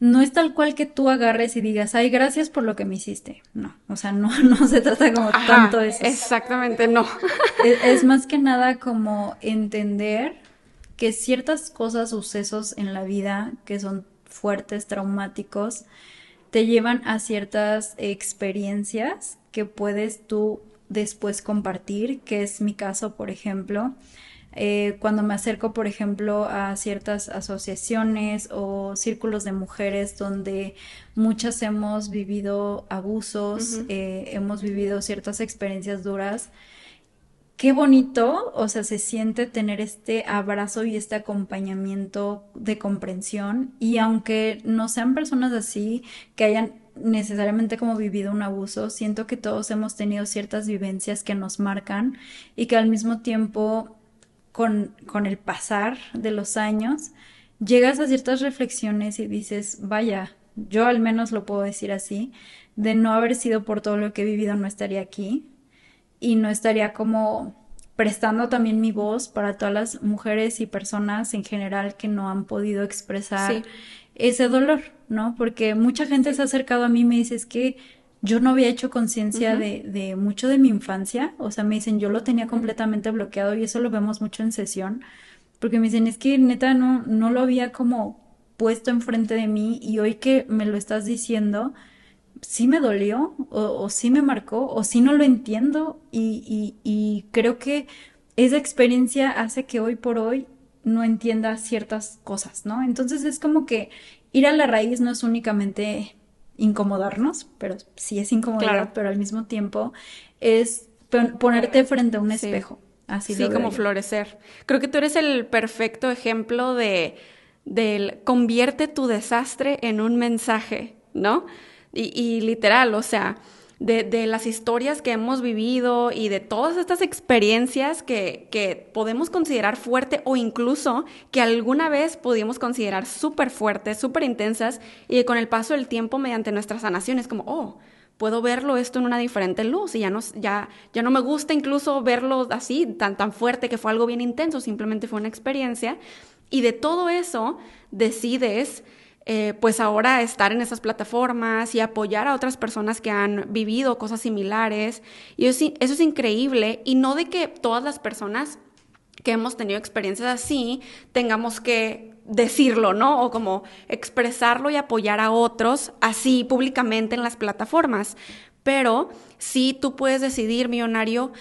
no es tal cual que tú agarres y digas, ay, gracias por lo que me hiciste. No, o sea, no, no se trata como tanto de eso. Exactamente, no. Es, más que nada como entender que ciertas cosas, sucesos en la vida que son fuertes, traumáticos, te llevan a ciertas experiencias que puedes tú después compartir, que es mi caso, por ejemplo. Eh, cuando me acerco, por ejemplo, a ciertas asociaciones o círculos de mujeres donde muchas hemos vivido abusos, eh, hemos vivido ciertas experiencias duras, qué bonito, o sea, se siente tener este abrazo y este acompañamiento de comprensión. Y aunque no sean personas así que hayan necesariamente como vivido un abuso, siento que todos hemos tenido ciertas vivencias que nos marcan y que al mismo tiempo con, con el pasar de los años, llegas a ciertas reflexiones y dices, vaya, yo al menos lo puedo decir así, de no haber sido por todo lo que he vivido no estaría aquí y no estaría como prestando también mi voz para todas las mujeres y personas en general que no han podido expresar ese dolor, ¿no? Porque mucha gente se ha acercado a mí y me dice, es que yo no había hecho conciencia de, de, mucho de mi infancia, o sea, me dicen, yo lo tenía completamente bloqueado y eso lo vemos mucho en sesión, porque me dicen, es que neta no, no lo había como puesto enfrente de mí y hoy que me lo estás diciendo, sí me dolió o, o sí me marcó o sí no lo entiendo y, y, y creo que esa experiencia hace que hoy por hoy no entienda ciertas cosas, ¿no? Entonces es como que ir a la raíz no es únicamente incomodarnos, pero sí es incomodar, pero al mismo tiempo es ponerte frente a un espejo. Así sí, como florecer. Creo que tú eres el perfecto ejemplo de del convierte tu desastre en un mensaje, ¿no? Y, y literal, o sea, de, las historias que hemos vivido y de todas estas experiencias que, que podemos considerar fuerte o incluso que alguna vez pudimos considerar súper fuertes, súper intensas y que con el paso del tiempo mediante nuestras sanaciones como, oh, puedo verlo esto en una diferente luz y ya no, ya, ya no me gusta incluso verlo así, tan, tan fuerte que fue algo bien intenso, simplemente fue una experiencia. Y de todo eso decides eh, pues ahora estar en esas plataformas y apoyar a otras personas que han vivido cosas similares. Y eso, eso es increíble y no de que todas las personas que hemos tenido experiencias así tengamos que decirlo, ¿no? O como expresarlo y apoyar a otros así públicamente en las plataformas. Pero sí tú puedes decidir, millonario,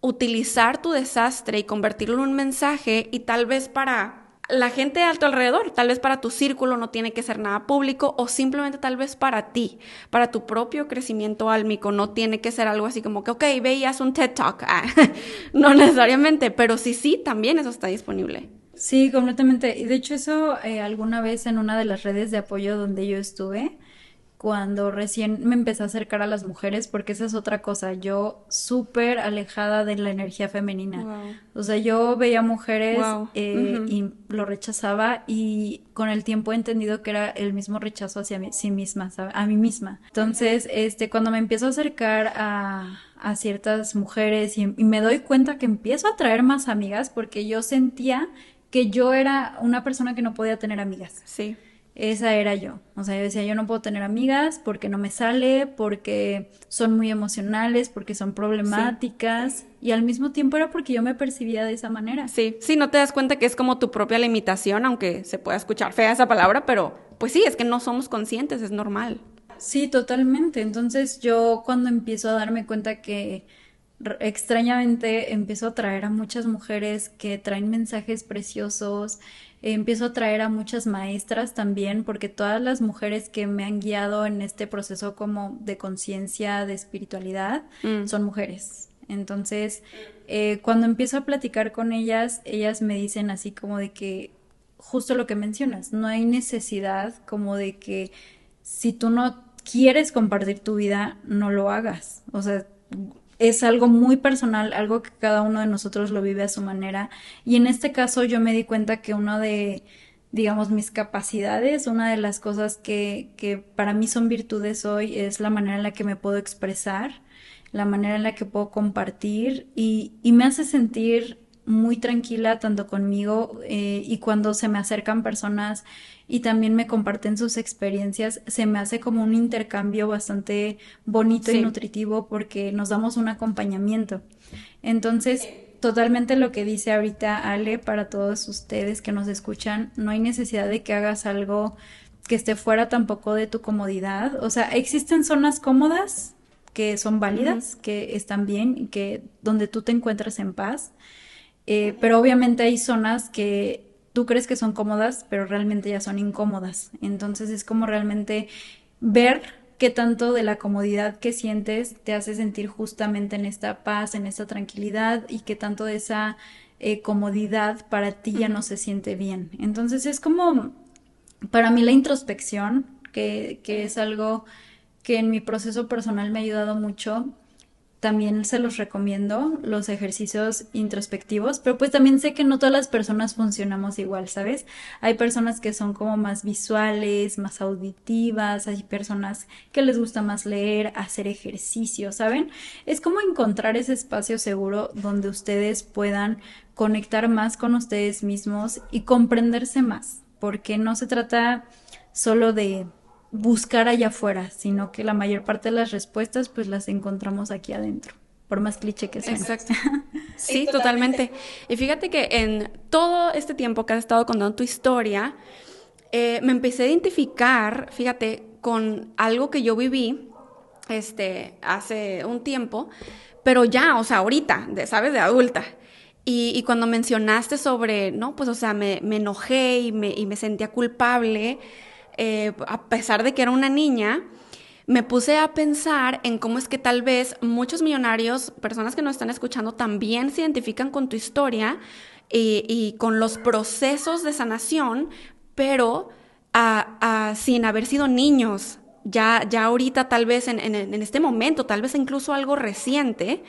utilizar tu desastre y convertirlo en un mensaje y tal vez para la gente a tu alrededor, tal vez para tu círculo no tiene que ser nada público o simplemente tal vez para ti, para tu propio crecimiento álmico, no tiene que ser algo así como que, ok, veías un TED Talk, ah, no necesariamente, pero sí, sí, también eso está disponible. Sí, completamente. Y de hecho eso eh, alguna vez en una de las redes de apoyo donde yo estuve, cuando recién me empecé a acercar a las mujeres, porque esa es otra cosa, yo súper alejada de la energía femenina. O sea, yo veía mujeres eh, y lo rechazaba y con el tiempo he entendido que era el mismo rechazo hacia mí, sí misma, a mí misma. Entonces, este, cuando me empiezo a acercar a, a ciertas mujeres y, y me doy cuenta que empiezo a traer más amigas porque yo sentía que yo era una persona que no podía tener amigas. Sí esa era yo. O sea, yo decía, yo no puedo tener amigas porque no me sale, porque son muy emocionales, porque son problemáticas. Y al mismo tiempo era porque yo me percibía de esa manera. Sí, sí, no te das cuenta que es como tu propia limitación, aunque se pueda escuchar fea esa palabra, pero pues sí, es que no somos conscientes, es normal. Sí, totalmente. Entonces yo cuando empiezo a darme cuenta que extrañamente empiezo a traer a muchas mujeres que traen mensajes preciosos, empiezo a traer a muchas maestras también, porque todas las mujeres que me han guiado en este proceso como de conciencia, de espiritualidad, mm. son mujeres. Entonces, eh, cuando empiezo a platicar con ellas, ellas me dicen así como de que, justo lo que mencionas, no hay necesidad como de que si tú no quieres compartir tu vida, no lo hagas. O sea, es algo muy personal, algo que cada uno de nosotros lo vive a su manera. Y en este caso yo me di cuenta que uno de, digamos, mis capacidades, una de las cosas que, que para mí son virtudes hoy es la manera en la que me puedo expresar, la manera en la que puedo compartir y, y me hace sentir muy tranquila tanto conmigo eh, y cuando se me acercan personas y también me comparten sus experiencias, se me hace como un intercambio bastante bonito y nutritivo porque nos damos un acompañamiento. Entonces, totalmente lo que dice ahorita Ale para todos ustedes que nos escuchan, no hay necesidad de que hagas algo que esté fuera tampoco de tu comodidad. O sea, existen zonas cómodas que son válidas, que están bien y que donde tú te encuentras en paz eh, pero obviamente hay zonas que tú crees que son cómodas, pero realmente ya son incómodas. Entonces es como realmente ver qué tanto de la comodidad que sientes te hace sentir justamente en esta paz, en esta tranquilidad y qué tanto de esa eh, comodidad para ti ya no se siente bien. Entonces es como, para mí la introspección, que, que es algo que en mi proceso personal me ha ayudado mucho, también se los recomiendo, los ejercicios introspectivos, pero pues también sé que no todas las personas funcionamos igual, ¿sabes? Hay personas que son como más visuales, más auditivas, hay personas que les gusta más leer, hacer ejercicio, ¿saben? Es como encontrar ese espacio seguro donde ustedes puedan conectar más con ustedes mismos y comprenderse más, porque no se trata solo de buscar allá afuera, sino que la mayor parte de las respuestas pues las encontramos aquí adentro, por más cliché que sea. Exacto. Sí, totalmente. Y fíjate que en todo este tiempo que has estado contando tu historia, eh, me empecé a identificar, fíjate, con algo que yo viví este, hace un tiempo, pero ya, o sea, ahorita, de, ¿sabes? De adulta. Y, cuando mencionaste sobre, no, pues o sea, me, enojé y me, y me, sentía culpable, eh, a pesar de que era una niña, me puse a pensar en cómo es que tal vez muchos millonarios, personas que nos están escuchando, también se identifican con tu historia y, con los procesos de sanación, pero sin haber sido niños. Ya, ya ahorita, tal vez en este momento, tal vez incluso algo reciente.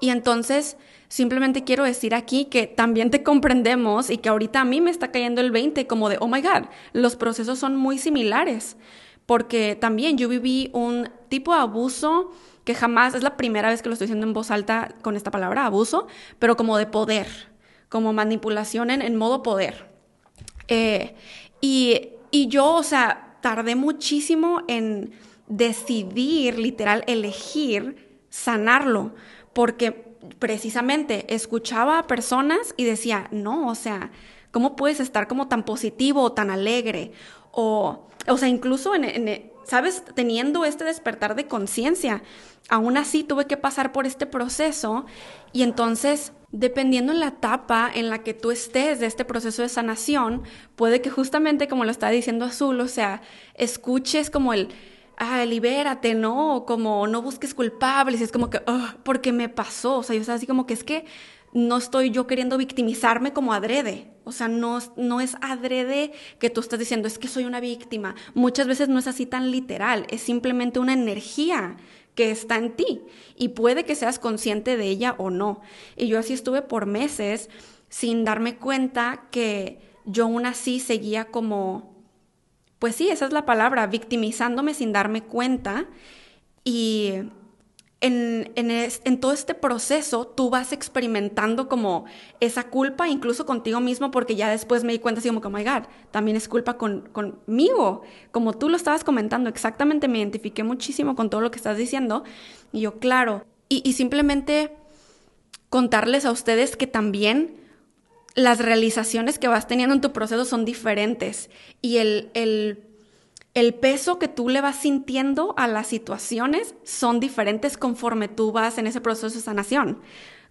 Y entonces Simplemente quiero decir aquí que también te comprendemos y que ahorita a mí me está cayendo el 20 como de, oh my God, los procesos son muy similares. Porque también yo viví un tipo de abuso que jamás, es la primera vez que lo estoy diciendo en voz alta con esta palabra, abuso, pero como de poder, como manipulación en, modo poder. Eh, y, y yo, o sea, tardé muchísimo en decidir, literal, elegir sanarlo, porque precisamente escuchaba a personas y decía, no, o sea, ¿cómo puedes estar como tan positivo o tan alegre? O, o sea, incluso en, ¿sabes? Teniendo este despertar de conciencia, aún así tuve que pasar por este proceso y entonces, dependiendo en la etapa en la que tú estés de este proceso de sanación, puede que justamente como lo está diciendo Azul, o sea, escuches como el ah, libérate, ¿no? como no busques culpables, es como que, oh, porque me pasó, o sea, yo así como que es que no estoy yo queriendo victimizarme como adrede, o sea, no, no es adrede que tú estás diciendo, es que soy una víctima, muchas veces no es así tan literal, es simplemente una energía que está en ti y puede que seas consciente de ella o no. Y yo así estuve por meses sin darme cuenta que yo aún así seguía como pues sí, esa es la palabra, victimizándome sin darme cuenta. Y en, en, todo este proceso tú vas experimentando como esa culpa, incluso contigo mismo, porque ya después me di cuenta así como, oh my God, también es culpa con, conmigo. Como tú lo estabas comentando, exactamente me identifiqué muchísimo con todo lo que estás diciendo. Y yo, claro, y simplemente contarles a ustedes que también las realizaciones que vas teniendo en tu proceso son diferentes y el, el, el, peso que tú le vas sintiendo a las situaciones son diferentes conforme tú vas en ese proceso de sanación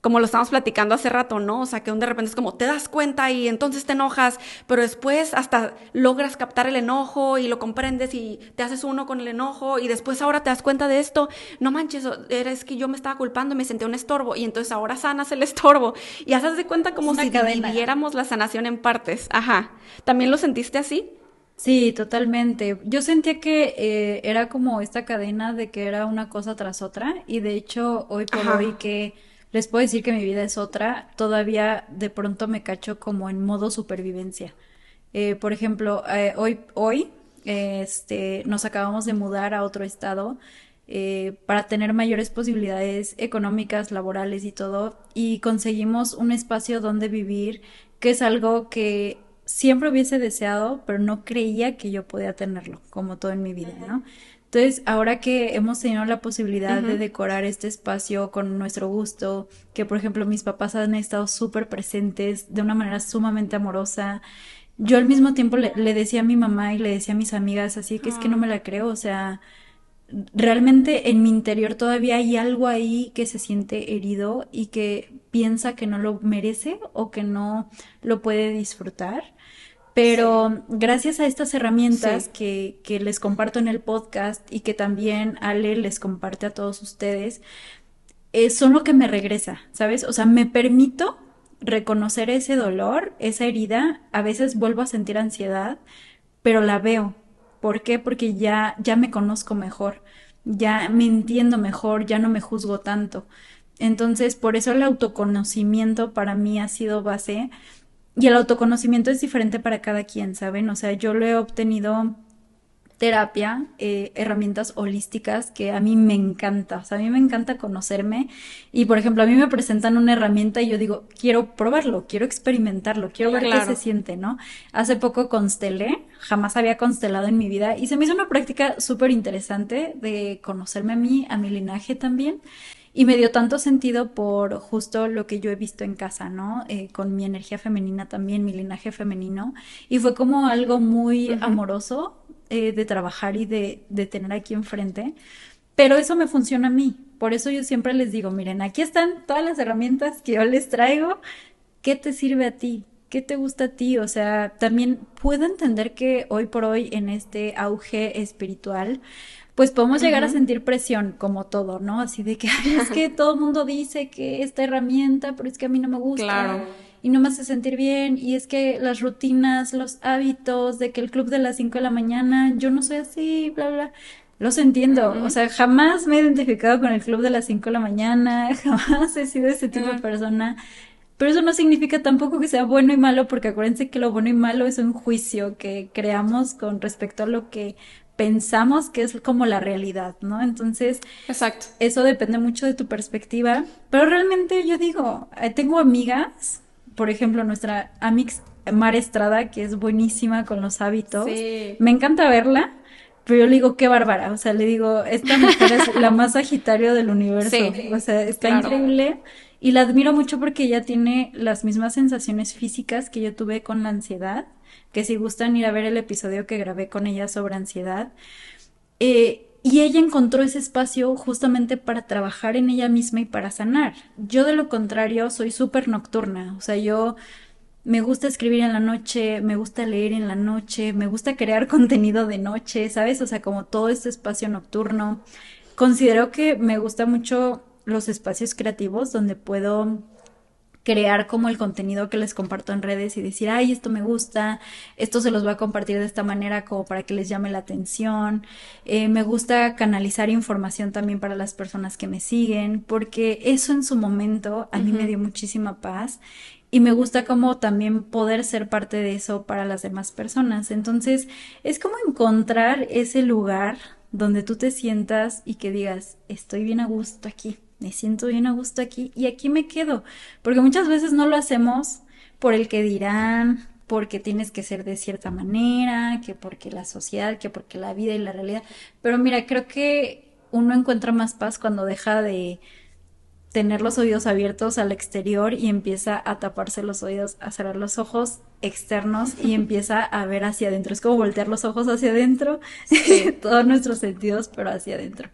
como lo estamos platicando hace rato, ¿no? O sea, que de repente es como te das cuenta y entonces te enojas, pero después hasta logras captar el enojo y lo comprendes y te haces uno con el enojo y después ahora te das cuenta de esto, no manches, es que yo me estaba culpando y me sentí un estorbo y entonces ahora sanas el estorbo y haces de cuenta como si dividiéramos la sanación en partes. Ajá. ¿También lo sentiste así? Sí, totalmente. Yo sentía que eh, era como esta cadena de que era una cosa tras otra y de hecho hoy por hoy que les puedo decir que mi vida es otra, todavía de pronto me cacho como en modo supervivencia. Eh, por ejemplo, eh, hoy, hoy este, nos acabamos de mudar a otro estado eh, para tener mayores posibilidades económicas, laborales y todo, y conseguimos un espacio donde vivir, que es algo que siempre hubiese deseado, pero no creía que yo podía tenerlo, como todo en mi vida, ¿no? Entonces, ahora que hemos tenido la posibilidad de decorar este espacio con nuestro gusto, que por ejemplo mis papás han estado súper presentes de una manera sumamente amorosa, yo al mismo tiempo le, decía a mi mamá y le decía a mis amigas, así que es que no me la creo, o sea, realmente en mi interior todavía hay algo ahí que se siente herido y que piensa que no lo merece o que no lo puede disfrutar. Pero gracias a estas herramientas que, que, les comparto en el podcast y que también Ale les comparte a todos ustedes, eh, son lo que me regresa, ¿sabes? O sea, me permito reconocer ese dolor, esa herida. A veces vuelvo a sentir ansiedad, pero la veo. ¿Por qué? Porque ya, ya me conozco mejor, ya me entiendo mejor, ya no me juzgo tanto. Entonces, por eso el autoconocimiento para mí ha sido base y el autoconocimiento es diferente para cada quien, ¿saben? O sea, yo lo he obtenido terapia, eh, herramientas holísticas que a mí me encanta, o sea, a mí me encanta conocerme y por ejemplo a mí me presentan una herramienta y yo digo, quiero probarlo, quiero experimentarlo, quiero ver qué se siente, ¿no? Hace poco constelé, jamás había constelado en mi vida y se me hizo una práctica súper interesante de conocerme a mí, a mi linaje también y me dio tanto sentido por justo lo que yo he visto en casa, ¿no? Eh, con mi energía femenina también, mi linaje femenino. Y fue como algo muy amoroso eh, de trabajar y de, de tener aquí enfrente. Pero eso me funciona a mí. Por eso yo siempre les digo, miren, aquí están todas las herramientas que yo les traigo. ¿qué te sirve a ti? ¿Qué te gusta a ti? O sea, también puedo entender que hoy por hoy en este auge espiritual, pues podemos llegar a sentir presión como todo, ¿no? Así de que es que todo el mundo dice que esta herramienta, pero es que a mí no me gusta. Claro. Y no me hace sentir bien, y es que las rutinas, los hábitos, de que el club de las 5 de la mañana, yo no soy así, bla, bla. Los entiendo, o sea, jamás me he identificado con el club de las 5 de la mañana, jamás he sido ese tipo de persona. Pero eso no significa tampoco que sea bueno y malo, porque acuérdense que lo bueno y malo es un juicio que creamos con respecto a lo que pensamos que es como la realidad, ¿no? Entonces, Exacto. eso depende mucho de tu perspectiva. Pero realmente yo digo, eh, tengo amigas, por ejemplo, nuestra Amix Mar Estrada, que es buenísima con los hábitos. Sí. Me encanta verla. Pero yo le digo, qué bárbara. O sea, le digo, esta mujer es la más sagitario del universo. Sí, o sea, está increíble. Y la admiro mucho porque ella tiene las mismas sensaciones físicas que yo tuve con la ansiedad, que si gustan ir a ver el episodio que grabé con ella sobre ansiedad. Eh, y ella encontró ese espacio justamente para trabajar en ella misma y para sanar. Yo de lo contrario soy súper nocturna, o sea, yo me gusta escribir en la noche, me gusta leer en la noche, me gusta crear contenido de noche, ¿sabes? O sea, como todo este espacio nocturno. Considero que me gusta mucho los espacios creativos donde puedo crear como el contenido que les comparto en redes y decir, ay, esto me gusta, esto se los voy a compartir de esta manera como para que les llame la atención. Eh, me gusta canalizar información también para las personas que me siguen, porque eso en su momento a mí me dio muchísima paz y me gusta como también poder ser parte de eso para las demás personas. Entonces, es como encontrar ese lugar donde tú te sientas y que digas, estoy bien a gusto aquí me siento bien a gusto aquí y aquí me quedo. Porque muchas veces no lo hacemos por el que dirán, porque tienes que ser de cierta manera, que porque la sociedad, que porque la vida y la realidad. Pero mira, creo que uno encuentra más paz cuando deja de tener los oídos abiertos al exterior y empieza a taparse los oídos, a cerrar los ojos externos y empieza a ver hacia adentro. Es como voltear los ojos hacia adentro, todos nuestros sentidos, pero hacia adentro.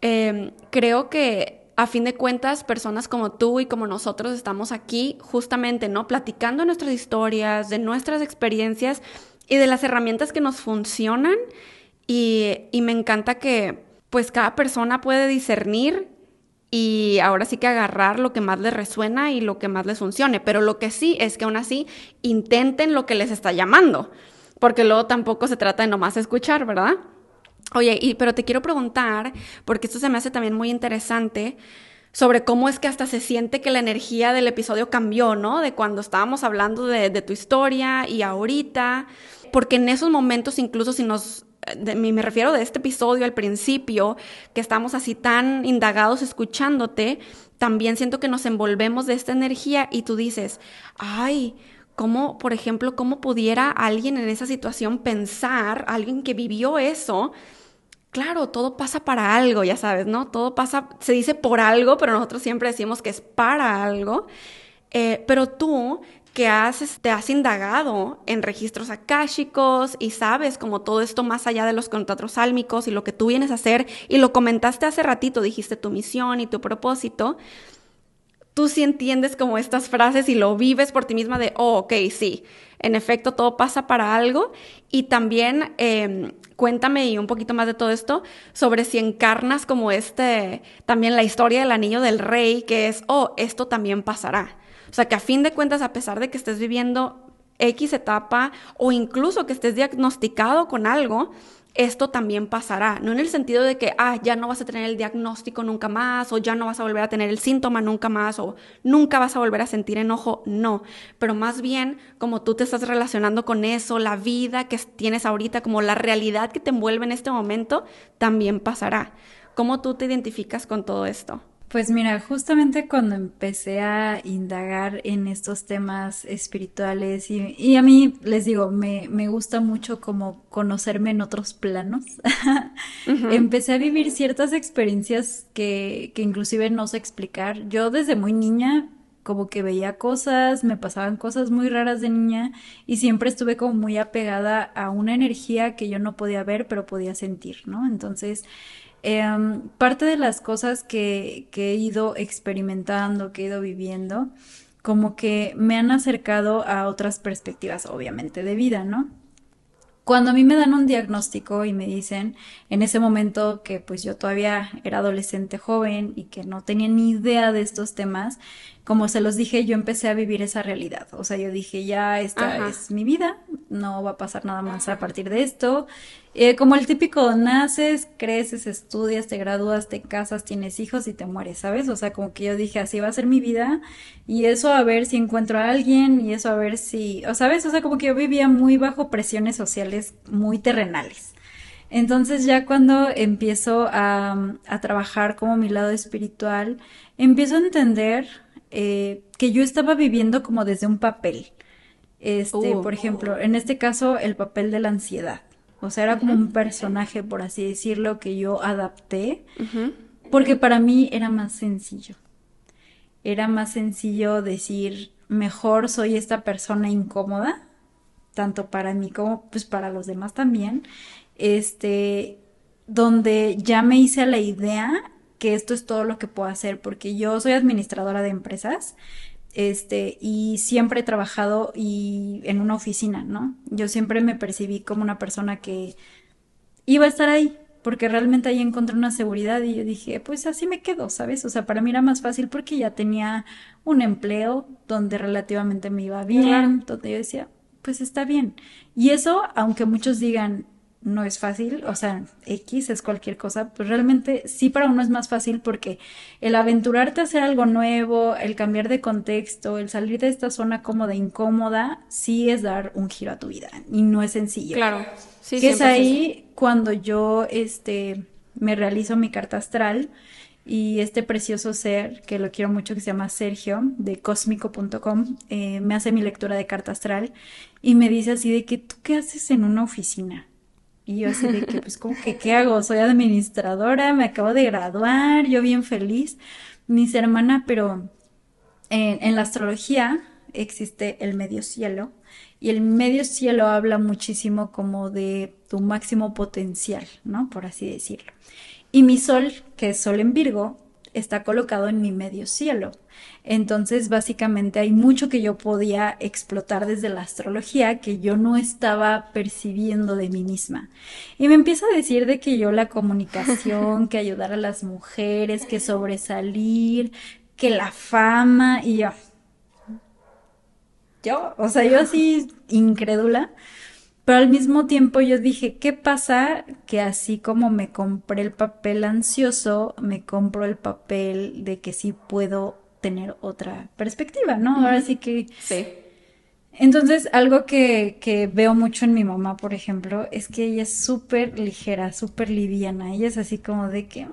Em, creo que a fin de cuentas, personas como tú y como nosotros estamos aquí justamente, ¿no? Platicando nuestras historias, de nuestras experiencias y de las herramientas que nos funcionan. Y, me encanta que pues cada persona puede discernir y ahora sí que agarrar lo que más les resuena y lo que más les funcione. Pero lo que sí es que aún así intenten lo que les está llamando, porque luego tampoco se trata de nomás escuchar, ¿verdad? Oye, y, pero te quiero preguntar, porque esto se me hace también muy interesante, sobre cómo es que hasta se siente que la energía del episodio cambió, ¿no? De cuando estábamos hablando de, tu historia y ahorita, porque en esos momentos, incluso si nos, me refiero de este episodio al principio, que estamos así tan indagados escuchándote, también siento que nos envolvemos de esta energía y tú dices, ay, ¿Cómo, por ejemplo, cómo pudiera alguien en esa situación pensar, alguien que vivió eso, claro, todo pasa para algo, ya sabes, ¿no? Todo pasa, se dice por algo, pero nosotros siempre decimos que es para algo. Eh, pero tú que has, te has indagado en registros akáshicos y sabes como todo esto más allá de los contratos sálmicos y lo que tú vienes a hacer y lo comentaste hace ratito, dijiste tu misión y tu propósito, tú sí entiendes como estas frases y lo vives por ti misma de, oh, ok, sí, en efecto, todo pasa para algo. Y también eh, cuéntame un poquito más de todo esto sobre si encarnas como este, también la historia del anillo del rey, que es, oh, esto también pasará. O sea, que a fin de cuentas, a pesar de que estés viviendo X etapa o incluso que estés diagnosticado con algo, esto también pasará, no en el sentido de que, ah, ya no vas a tener el diagnóstico nunca más, o ya no vas a volver a tener el síntoma nunca más, o nunca vas a volver a sentir enojo, no, pero más bien como tú te estás relacionando con eso, la vida que tienes ahorita, como la realidad que te envuelve en este momento, también pasará. ¿Cómo tú te identificas con todo esto? Pues mira, justamente cuando empecé a indagar en estos temas espirituales y, a mí les digo, me, me, gusta mucho como conocerme en otros planos, empecé a vivir ciertas experiencias que, que inclusive no sé explicar. Yo desde muy niña como que veía cosas, me pasaban cosas muy raras de niña y siempre estuve como muy apegada a una energía que yo no podía ver pero podía sentir, ¿no? Entonces Em, parte de las cosas que, que, he ido experimentando, que he ido viviendo, como que me han acercado a otras perspectivas, obviamente, de vida, ¿no? Cuando a mí me dan un diagnóstico y me dicen en ese momento que pues yo todavía era adolescente joven y que no tenía ni idea de estos temas, como se los dije, yo empecé a vivir esa realidad. O sea, yo dije, ya esta es mi vida, no va a pasar nada más a partir de esto. Eh, como el típico, naces, creces, estudias, te gradúas, te casas, tienes hijos y te mueres, ¿sabes? O sea, como que yo dije, así va a ser mi vida y eso a ver si encuentro a alguien y eso a ver si, o sabes, o sea, como que yo vivía muy bajo presiones sociales muy terrenales. Entonces ya cuando empiezo a, a trabajar como mi lado espiritual, empiezo a entender eh, que yo estaba viviendo como desde un papel. Este, por ejemplo, en este caso, el papel de la ansiedad. O sea, era como un personaje, por así decirlo, que yo adapté, porque para mí era más sencillo. Era más sencillo decir, mejor soy esta persona incómoda, tanto para mí como pues para los demás también, este, donde ya me hice a la idea que esto es todo lo que puedo hacer, porque yo soy administradora de empresas, este, y siempre he trabajado y en una oficina, ¿no? Yo siempre me percibí como una persona que iba a estar ahí, porque realmente ahí encontré una seguridad y yo dije, pues así me quedo, ¿sabes? O sea, para mí era más fácil porque ya tenía un empleo donde relativamente me iba bien, donde yo decía, pues está bien. Y eso, aunque muchos digan, no es fácil, o sea, X es cualquier cosa, pues realmente sí para uno es más fácil porque el aventurarte a hacer algo nuevo, el cambiar de contexto, el salir de esta zona cómoda, incómoda, sí es dar un giro a tu vida y no es sencillo. Claro, sí. Que es ahí cuando yo, este, me realizo mi carta astral y este precioso ser, que lo quiero mucho, que se llama Sergio, de cósmico.com, eh, me hace mi lectura de carta astral y me dice así de que tú qué haces en una oficina y yo así de que, pues, como que, ¿qué hago? Soy administradora, me acabo de graduar, yo bien feliz. Mis hermana, pero en la astrología existe el medio cielo y el medio cielo habla muchísimo como de tu máximo potencial, ¿no? Por así decirlo. Y mi sol, que es sol en Virgo, está colocado en mi medio cielo. Entonces, básicamente hay mucho que yo podía explotar desde la astrología que yo no estaba percibiendo de mí misma. Y me empieza a decir de que yo la comunicación, que ayudar a las mujeres, que sobresalir, que la fama y yo. Yo, o sea, yo así incrédula. Pero al mismo tiempo yo dije, ¿qué pasa que así como me compré el papel ansioso, me compro el papel de que sí puedo tener otra perspectiva, ¿no? Ahora sí que... Sí. Entonces, algo que, que veo mucho en mi mamá, por ejemplo, es que ella es súper ligera, súper liviana. Ella es así como de que, eh,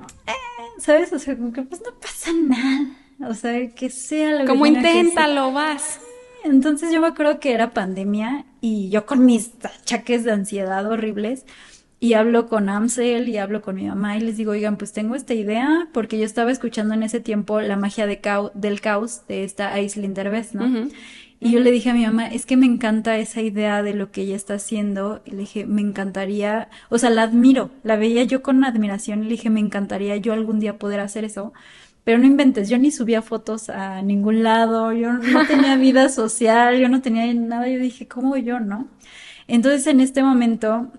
¿sabes? O sea, como que pues no pasa nada. O sea, que sea lo Como inténtalo, vas. Entonces yo me acuerdo que era pandemia y yo con mis achaques de ansiedad horribles y hablo con Amsel y hablo con mi mamá y les digo, oigan, pues tengo esta idea porque yo estaba escuchando en ese tiempo la magia de del caos de esta Aislinn Derbez, ¿no? Y yo le dije a mi mamá, es que me encanta esa idea de lo que ella está haciendo. Y le dije, me encantaría, o sea, la admiro, la veía yo con admiración y le dije, me encantaría yo algún día poder hacer eso. Pero no inventes, yo ni subía fotos a ningún lado, yo no tenía vida social, yo no tenía nada. Yo dije, ¿cómo yo, no? Entonces en este momento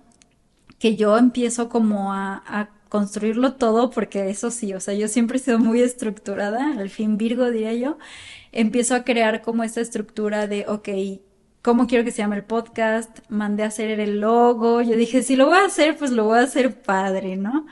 que yo empiezo como a, a construirlo todo, porque eso sí, o sea, yo siempre he sido muy estructurada, al fin Virgo diría yo, empiezo a crear como esta estructura de, ok, ¿cómo quiero que se llame el podcast? Mandé a hacer el logo, yo dije, si lo voy a hacer, pues lo voy a hacer padre, ¿no?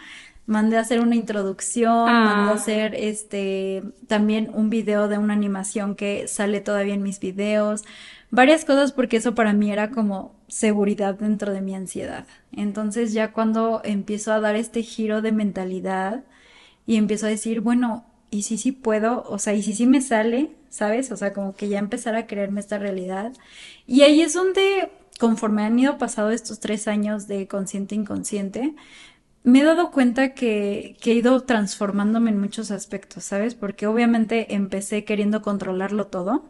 Mandé a hacer una introducción, mandé a ah. hacer este, también un video de una animación que sale todavía en mis videos, varias cosas porque eso para mí era como seguridad dentro de mi ansiedad. Entonces ya cuando empiezo a dar este giro de mentalidad y empiezo a decir, bueno, y si sí puedo, o sea, y si sí me sale, ¿sabes? O sea, como que ya empezar a creerme esta realidad. Y ahí es donde, conforme han ido pasado estos tres años de consciente inconsciente, me he dado cuenta que, que he ido transformándome en muchos aspectos, ¿sabes? Porque obviamente empecé queriendo controlarlo todo,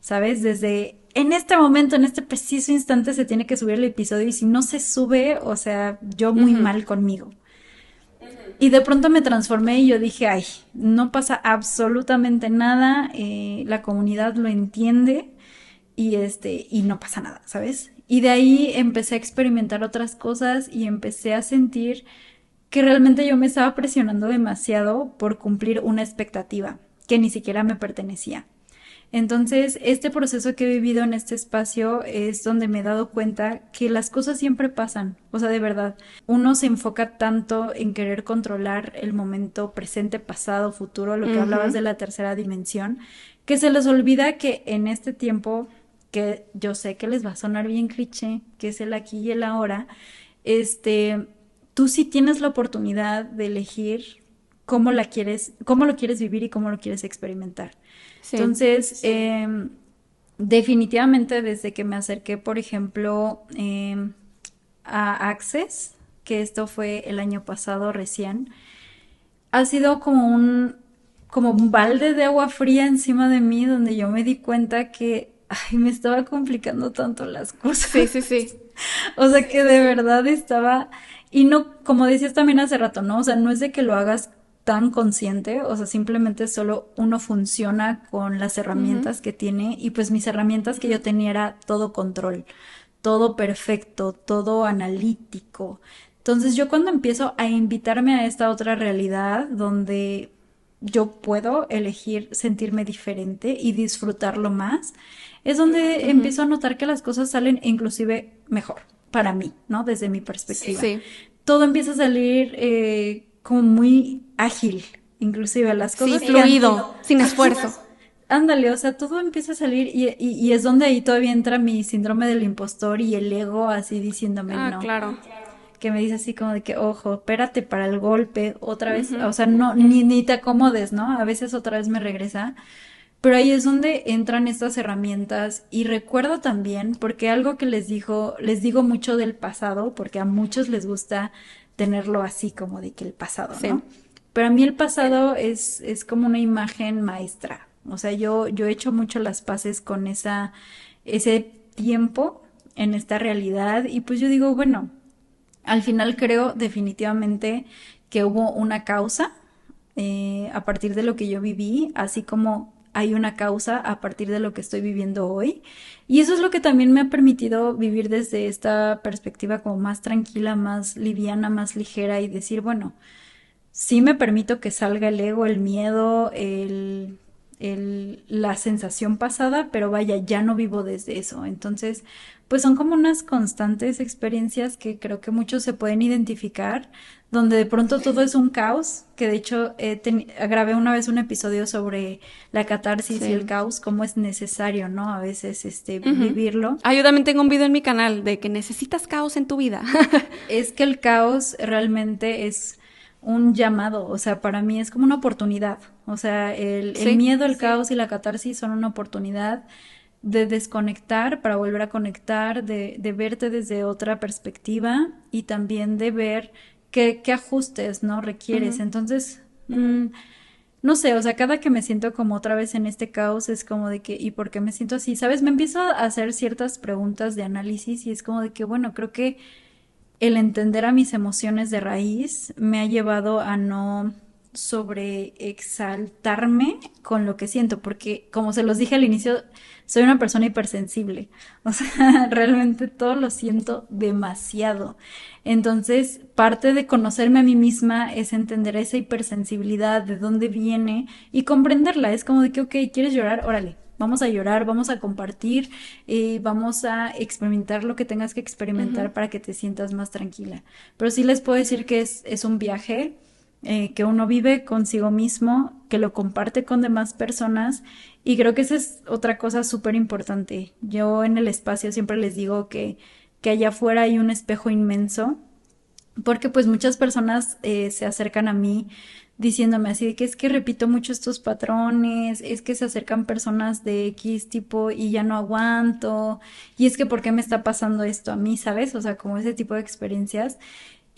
¿sabes? Desde en este momento, en este preciso instante, se tiene que subir el episodio y si no se sube, o sea, yo muy mal conmigo. Y de pronto me transformé y yo dije, ay, no pasa absolutamente nada, eh, la comunidad lo entiende y este, y no pasa nada, ¿sabes? Y de ahí empecé a experimentar otras cosas y empecé a sentir que realmente yo me estaba presionando demasiado por cumplir una expectativa que ni siquiera me pertenecía. Entonces, este proceso que he vivido en este espacio es donde me he dado cuenta que las cosas siempre pasan. O sea, de verdad, uno se enfoca tanto en querer controlar el momento presente, pasado, futuro, lo que hablabas de la tercera dimensión, que se les olvida que en este tiempo, que yo sé que les va a sonar bien cliché, que es el aquí y el ahora, este, tú sí tienes la oportunidad de elegir cómo la quieres, cómo lo quieres vivir y cómo lo quieres experimentar. Entonces, em, definitivamente desde que me acerqué, por ejemplo, em, a Access, que esto fue el año pasado recién, ha sido como un, como un balde de agua fría encima de mí, donde yo me di cuenta que ay, me estaba complicando tanto las cosas. Sí, sí, sí. o sea que de verdad estaba, y no, como decías también hace rato, ¿no? O sea, no es de que lo hagas tan consciente, o sea, simplemente solo uno funciona con las herramientas que tiene y pues mis herramientas que yo tenía era todo control, todo perfecto, todo analítico. Entonces yo cuando empiezo a invitarme a esta otra realidad donde yo puedo elegir sentirme diferente y disfrutarlo más, es donde empiezo a notar que las cosas salen inclusive mejor para mí, ¿no? Desde mi perspectiva. Sí. Todo empieza a salir eh, como muy ágil, inclusive las cosas. Sí, fluido, sin esfuerzo. Ándale, o sea, todo empieza a salir y, y, es donde ahí todavía entra mi síndrome del impostor y el ego así diciéndome ah, no. claro. Que me dice así como de que, ojo, espérate para el golpe, otra vez, o sea, no, ni, ni te acomodes, ¿no? A veces otra vez me regresa. Pero ahí es donde entran estas herramientas y recuerdo también, porque algo que les dijo, les digo mucho del pasado, porque a muchos les gusta tenerlo así como de que el pasado, ¿no? Pero a mí el pasado es, es como una imagen maestra. O sea, yo, yo he hecho mucho las paces con esa, ese tiempo en esta realidad y pues yo digo, bueno, al final creo definitivamente que hubo una causa eh, a partir de lo que yo viví, así como hay una causa a partir de lo que estoy viviendo hoy. Y eso es lo que también me ha permitido vivir desde esta perspectiva como más tranquila, más liviana, más ligera y decir, bueno, sí me permito que salga el ego, el miedo, el, la sensación pasada, pero vaya, ya no vivo desde eso. Entonces, pues son como unas constantes experiencias que creo que muchos se pueden identificar, donde de pronto todo es un caos, que de hecho eh, grabé una vez un episodio sobre la catarsis y el caos, cómo es necesario, ¿no? A veces este, vivirlo. Ah, yo también tengo un video en mi canal de que necesitas caos en tu vida. es que el caos realmente es un llamado, o sea, para mí es como una oportunidad, o sea, el, miedo, el caos y la catarsis son una oportunidad de desconectar para volver a conectar, de, de verte desde otra perspectiva y también de ver qué, qué ajustes, ¿no? Requieres. Entonces, mm, no sé, o sea, cada que me siento como otra vez en este caos es como de que, ¿y por qué me siento así? ¿Sabes? Me empiezo a hacer ciertas preguntas de análisis y es como de que, bueno, creo que el entender a mis emociones de raíz me ha llevado a no sobre exaltarme con lo que siento, porque como se los dije al inicio, soy una persona hipersensible, o sea, realmente todo lo siento demasiado. Entonces, parte de conocerme a mí misma es entender esa hipersensibilidad, de dónde viene y comprenderla. Es como de que, ok, ¿quieres llorar? Órale, vamos a llorar, vamos a compartir, y vamos a experimentar lo que tengas que experimentar para que te sientas más tranquila. Pero sí les puedo decir que es, es un viaje eh, que uno vive consigo mismo, que lo comparte con demás personas y creo que esa es otra cosa súper importante. Yo en el espacio siempre les digo que, que allá afuera hay un espejo inmenso porque pues muchas personas eh, se acercan a mí diciéndome así de que es que repito mucho estos patrones, es que se acercan personas de X tipo y ya no aguanto, y es que ¿por qué me está pasando esto a mí, sabes? O sea, como ese tipo de experiencias.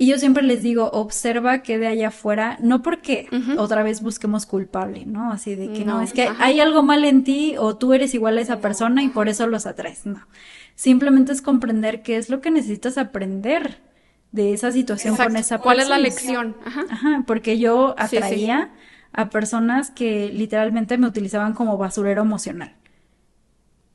Y yo siempre les digo, observa que de allá afuera, no porque otra vez busquemos culpable, ¿no? Así de que no, es que hay algo mal en ti o tú eres igual a esa persona y por eso los atraes, no. Simplemente es comprender qué es lo que necesitas aprender de esa situación con esa persona. ¿Cuál es la lección? Ajá. Ajá porque yo atraía a personas que literalmente me utilizaban como basurero emocional.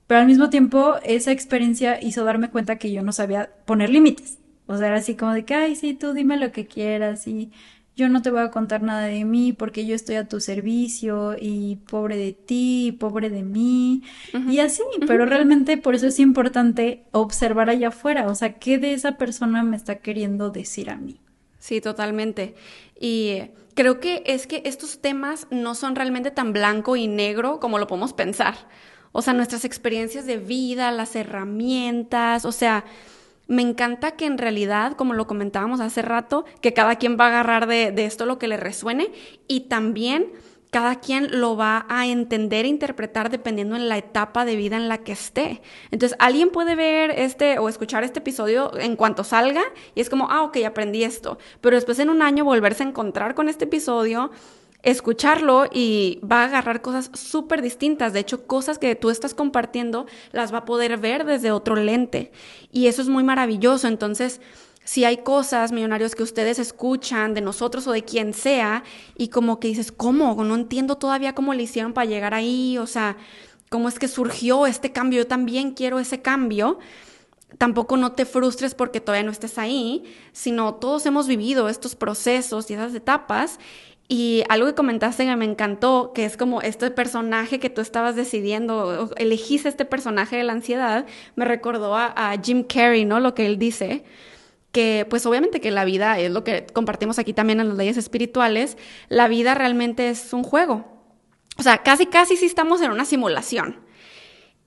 Pero al mismo tiempo, esa experiencia hizo darme cuenta que yo no sabía poner límites. O sea, era así como de que, ay, sí, tú dime lo que quieras y yo no te voy a contar nada de mí porque yo estoy a tu servicio y pobre de ti, pobre de mí y así, pero realmente por eso es importante observar allá afuera, o sea, ¿qué de esa persona me está queriendo decir a mí? Sí, totalmente. Y creo que es que estos temas no son realmente tan blanco y negro como lo podemos pensar. O sea, nuestras experiencias de vida, las herramientas, o sea, me encanta que en realidad, como lo comentábamos hace rato, que cada quien va a agarrar de, esto lo que le resuene y también cada quien lo va a entender e interpretar dependiendo en la etapa de vida en la que esté. Entonces, alguien puede ver este o escuchar este episodio en cuanto salga y es como, ah, ok, aprendí esto. Pero después en un año volverse a encontrar con este episodio escucharlo y va a agarrar cosas súper distintas. De hecho, cosas que tú estás compartiendo las va a poder ver desde otro lente. Y eso es muy maravilloso. Entonces, si hay cosas, millonarios, que ustedes escuchan de nosotros o de quien sea, y como que dices, ¿cómo? No entiendo todavía cómo le hicieron para llegar ahí. O sea, ¿cómo es que surgió este cambio? Yo también quiero ese cambio tampoco no te frustres porque todavía no estés ahí, sino todos hemos vivido estos procesos y esas etapas y algo que comentaste que me encantó, que es como este personaje que tú estabas decidiendo, elegiste este personaje de la ansiedad, me recordó a, Jim Carrey, ¿no? Lo que él dice, que pues obviamente que la vida es lo que compartimos aquí también en las leyes espirituales, la vida realmente es un juego. O sea, casi, casi sí estamos en una simulación.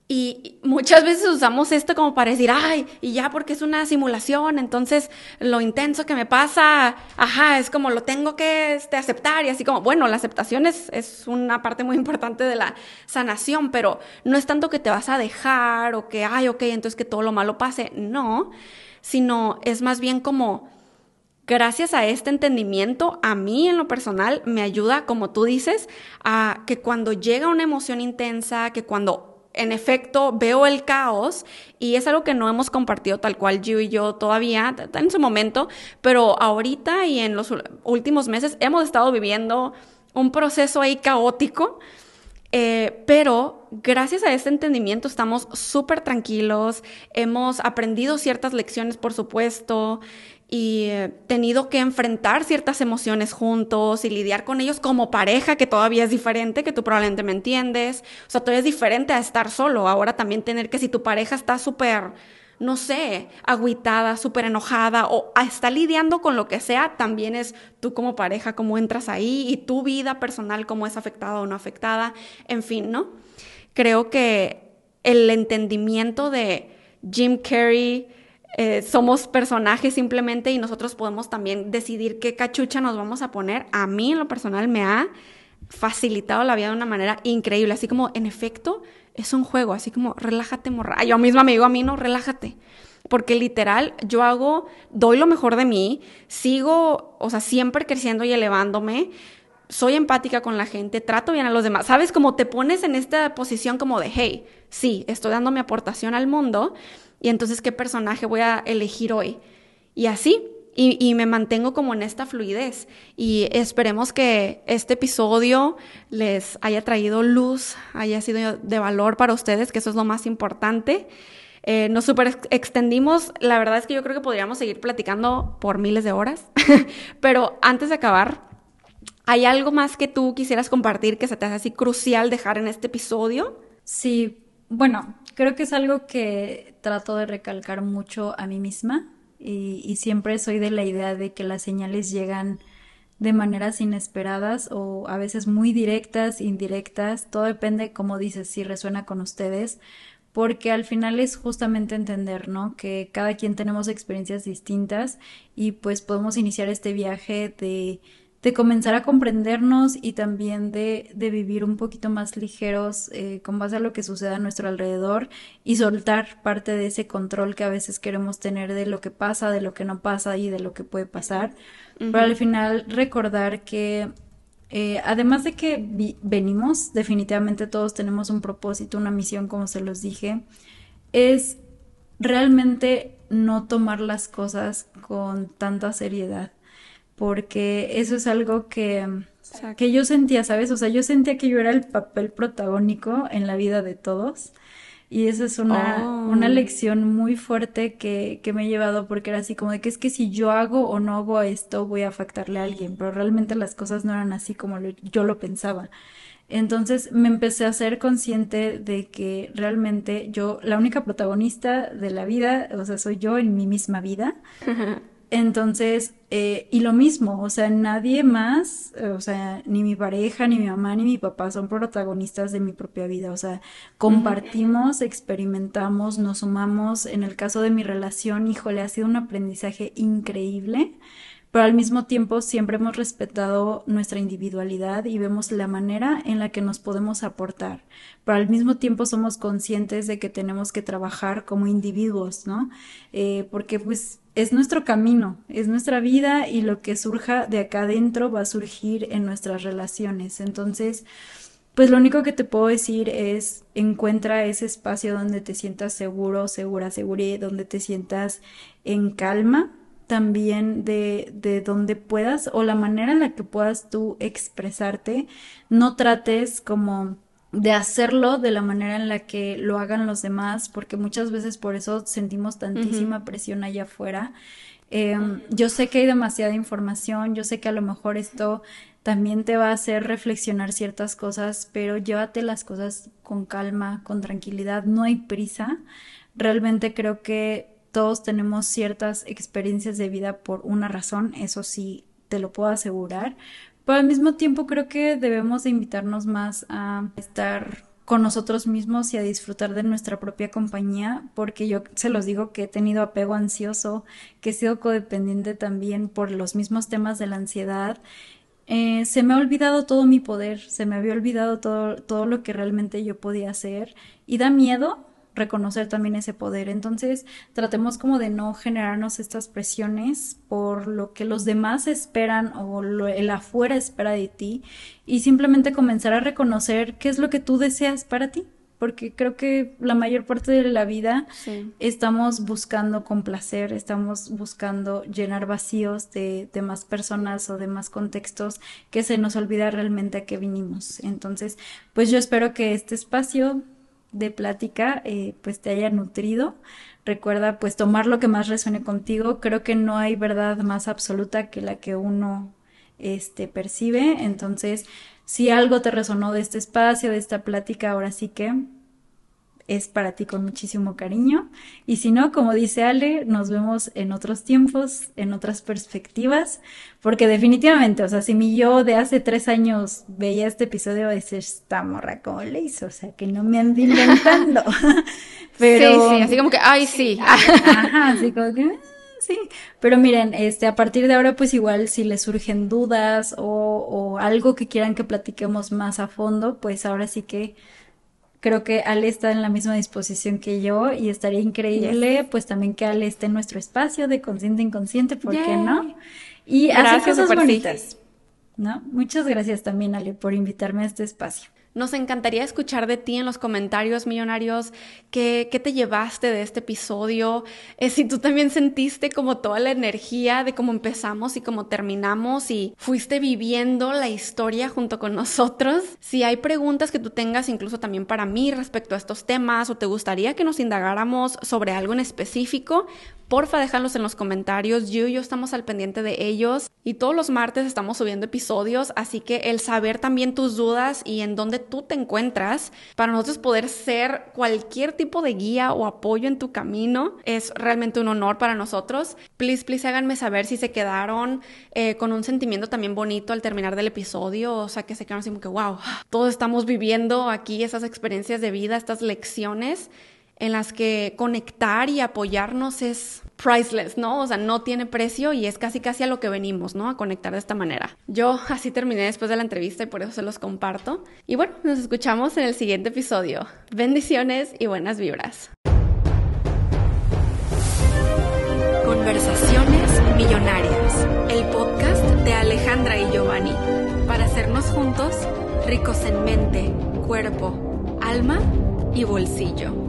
Y muchas veces usamos esto como para decir, ay, y ya porque es una simulación, entonces lo intenso que me pasa, ajá, es como lo tengo que este, aceptar y así como, bueno, la aceptación es, es una parte muy importante de la sanación, pero no es tanto que te vas a dejar o que, ay, ok, entonces que todo lo malo pase, no, sino es más bien como, gracias a este entendimiento, a mí en lo personal me ayuda, como tú dices, a que cuando llega una emoción intensa, que cuando en efecto veo el caos y es algo que no hemos compartido tal cual yo y yo todavía en su momento, pero ahorita y en los últimos meses hemos estado viviendo un proceso ahí caótico. Eh, pero gracias a este entendimiento estamos súper tranquilos, hemos aprendido ciertas lecciones, por supuesto, y tenido que enfrentar ciertas emociones juntos y lidiar con ellos como pareja, que todavía es diferente, que tú probablemente me entiendes. O sea, todavía es diferente a estar solo. Ahora también tener que si tu pareja está súper, no sé, agüitada, súper enojada o está lidiando con lo que sea, también es tú como pareja, cómo entras ahí y tu vida personal, cómo es afectada o no afectada. En fin, ¿no? Creo que el entendimiento de Jim Carrey, eh, somos personajes simplemente y nosotros podemos también decidir qué cachucha nos vamos a poner. A mí en lo personal me ha facilitado la vida de una manera increíble, así como en efecto es un juego, así como relájate, morra. Yo misma me digo a mí, no, relájate. Porque literal, yo hago, doy lo mejor de mí, sigo, o sea, siempre creciendo y elevándome, soy empática con la gente, trato bien a los demás. ¿Sabes? Como te pones en esta posición como de, hey, sí, estoy dando mi aportación al mundo y entonces qué personaje voy a elegir hoy. Y así, y, me mantengo como en esta fluidez. Y esperemos que este episodio les haya traído luz, haya sido de valor para ustedes, que eso es lo más importante. Eh, nos super extendimos, la verdad es que yo creo que podríamos seguir platicando por miles de horas, pero antes de acabar, ¿hay algo más que tú quisieras compartir que se te hace así crucial dejar en este episodio? Sí, bueno, creo que es algo que trato de recalcar mucho a mí misma y, siempre soy de la idea de que las señales llegan de maneras inesperadas o a veces muy directas, indirectas, todo depende, como dices, si resuena con ustedes, porque al final es justamente entender, ¿no? Que cada quien tenemos experiencias distintas y pues podemos iniciar este viaje de de comenzar a comprendernos y también de, de vivir un poquito más ligeros eh, con base a lo que sucede a nuestro alrededor y soltar parte de ese control que a veces queremos tener de lo que pasa, de lo que no pasa y de lo que puede pasar. Pero al final recordar que eh, además de que venimos, definitivamente todos tenemos un propósito, una misión, como se los dije, es realmente no tomar las cosas con tanta seriedad, porque eso es algo que, que yo sentía, ¿sabes? O sea, yo sentía que yo era el papel protagónico en la vida de todos. Y esa es una, una oh. lección muy fuerte que, que me he llevado porque era así como de que es que si yo hago o no hago esto voy a afectarle a alguien, pero realmente las cosas no eran así como yo lo pensaba. Entonces me empecé a ser consciente de que realmente yo, la única protagonista de la vida, o sea, soy yo en mi misma vida. Entonces, eh, y lo mismo, o sea, nadie más, eh, o sea, ni mi pareja, ni mi mamá, ni mi papá son protagonistas de mi propia vida, o sea, compartimos, experimentamos, nos sumamos. En el caso de mi relación, híjole, ha sido un aprendizaje increíble pero al mismo tiempo siempre hemos respetado nuestra individualidad y vemos la manera en la que nos podemos aportar, pero al mismo tiempo somos conscientes de que tenemos que trabajar como individuos, ¿no? Eh, porque pues es nuestro camino, es nuestra vida y lo que surja de acá adentro va a surgir en nuestras relaciones. Entonces, pues lo único que te puedo decir es encuentra ese espacio donde te sientas seguro, segura, segura, donde te sientas en calma también de, de donde puedas o la manera en la que puedas tú expresarte. No trates como de hacerlo de la manera en la que lo hagan los demás, porque muchas veces por eso sentimos tantísima presión allá afuera. Em, yo sé que hay demasiada información, yo sé que a lo mejor esto también te va a hacer reflexionar ciertas cosas, pero llévate las cosas con calma, con tranquilidad, no hay prisa. Realmente creo que todos tenemos ciertas experiencias de vida por una razón, eso sí, te lo puedo asegurar, pero al mismo tiempo creo que debemos de invitarnos más a estar con nosotros mismos y a disfrutar de nuestra propia compañía, porque yo se los digo que he tenido apego ansioso, que he sido codependiente también por los mismos temas de la ansiedad. Eh, se me ha olvidado todo mi poder, se me había olvidado todo, todo lo que realmente yo podía hacer y da miedo reconocer también ese poder. Entonces, tratemos como de no generarnos estas presiones por lo que los demás esperan o lo, el afuera espera de ti y simplemente comenzar a reconocer qué es lo que tú deseas para ti. Porque creo que la mayor parte de la vida estamos buscando complacer, estamos buscando llenar vacíos de, de más personas o de más contextos que se nos olvida realmente a qué vinimos. Entonces, pues yo espero que este espacio de plática eh, pues te haya nutrido. Recuerda pues tomar lo que más resuene contigo. Creo que no hay verdad más absoluta que la que uno este, percibe. Entonces, si algo te resonó de este espacio, de esta plática, ahora sí que es para ti con muchísimo cariño. Y si no, como dice Ale, nos vemos en otros tiempos, en otras perspectivas, porque definitivamente, o sea, si mi yo de hace tres años veía este episodio, dice, esta morra como le hizo, o sea, que no me ando inventando. Pero... Sí, sí, así como que, ay, sí. Ajá, así como que... Ah, sí, pero miren, este, a partir de ahora, pues igual si les surgen dudas o, o algo que quieran que platiquemos más a fondo, pues ahora sí que creo que Ale está en la misma disposición que yo y estaría increíble pues también que Ale esté en nuestro espacio de consciente inconsciente, ¿por qué no? Y hacer cosas bonitas. ¿No? Muchas gracias también Ale por invitarme a este espacio. Nos encantaría escuchar de ti en los comentarios, millonarios, qué, qué te llevaste de este episodio, eh, si tú también sentiste como toda la energía de cómo empezamos y cómo terminamos y fuiste viviendo la historia junto con nosotros. Si hay preguntas que tú tengas incluso también para mí respecto a estos temas o te gustaría que nos indagáramos sobre algo en específico, Porfa, déjalos en los comentarios. Yo y yo estamos al pendiente de ellos. Y todos los martes estamos subiendo episodios. Así que el saber también tus dudas y en dónde tú te encuentras para nosotros poder ser cualquier tipo de guía o apoyo en tu camino es realmente un honor para nosotros. Please, please háganme saber si se quedaron eh, con un sentimiento también bonito al terminar del episodio. O sea, que se quedaron así como que, wow, todos estamos viviendo aquí esas experiencias de vida, estas lecciones en las que conectar y apoyarnos es priceless, ¿no? O sea, no tiene precio y es casi casi a lo que venimos, ¿no? A conectar de esta manera. Yo así terminé después de la entrevista y por eso se los comparto. Y bueno, nos escuchamos en el siguiente episodio. Bendiciones y buenas vibras. Conversaciones Millonarias, el podcast de Alejandra y Giovanni, para hacernos juntos ricos en mente, cuerpo, alma y bolsillo.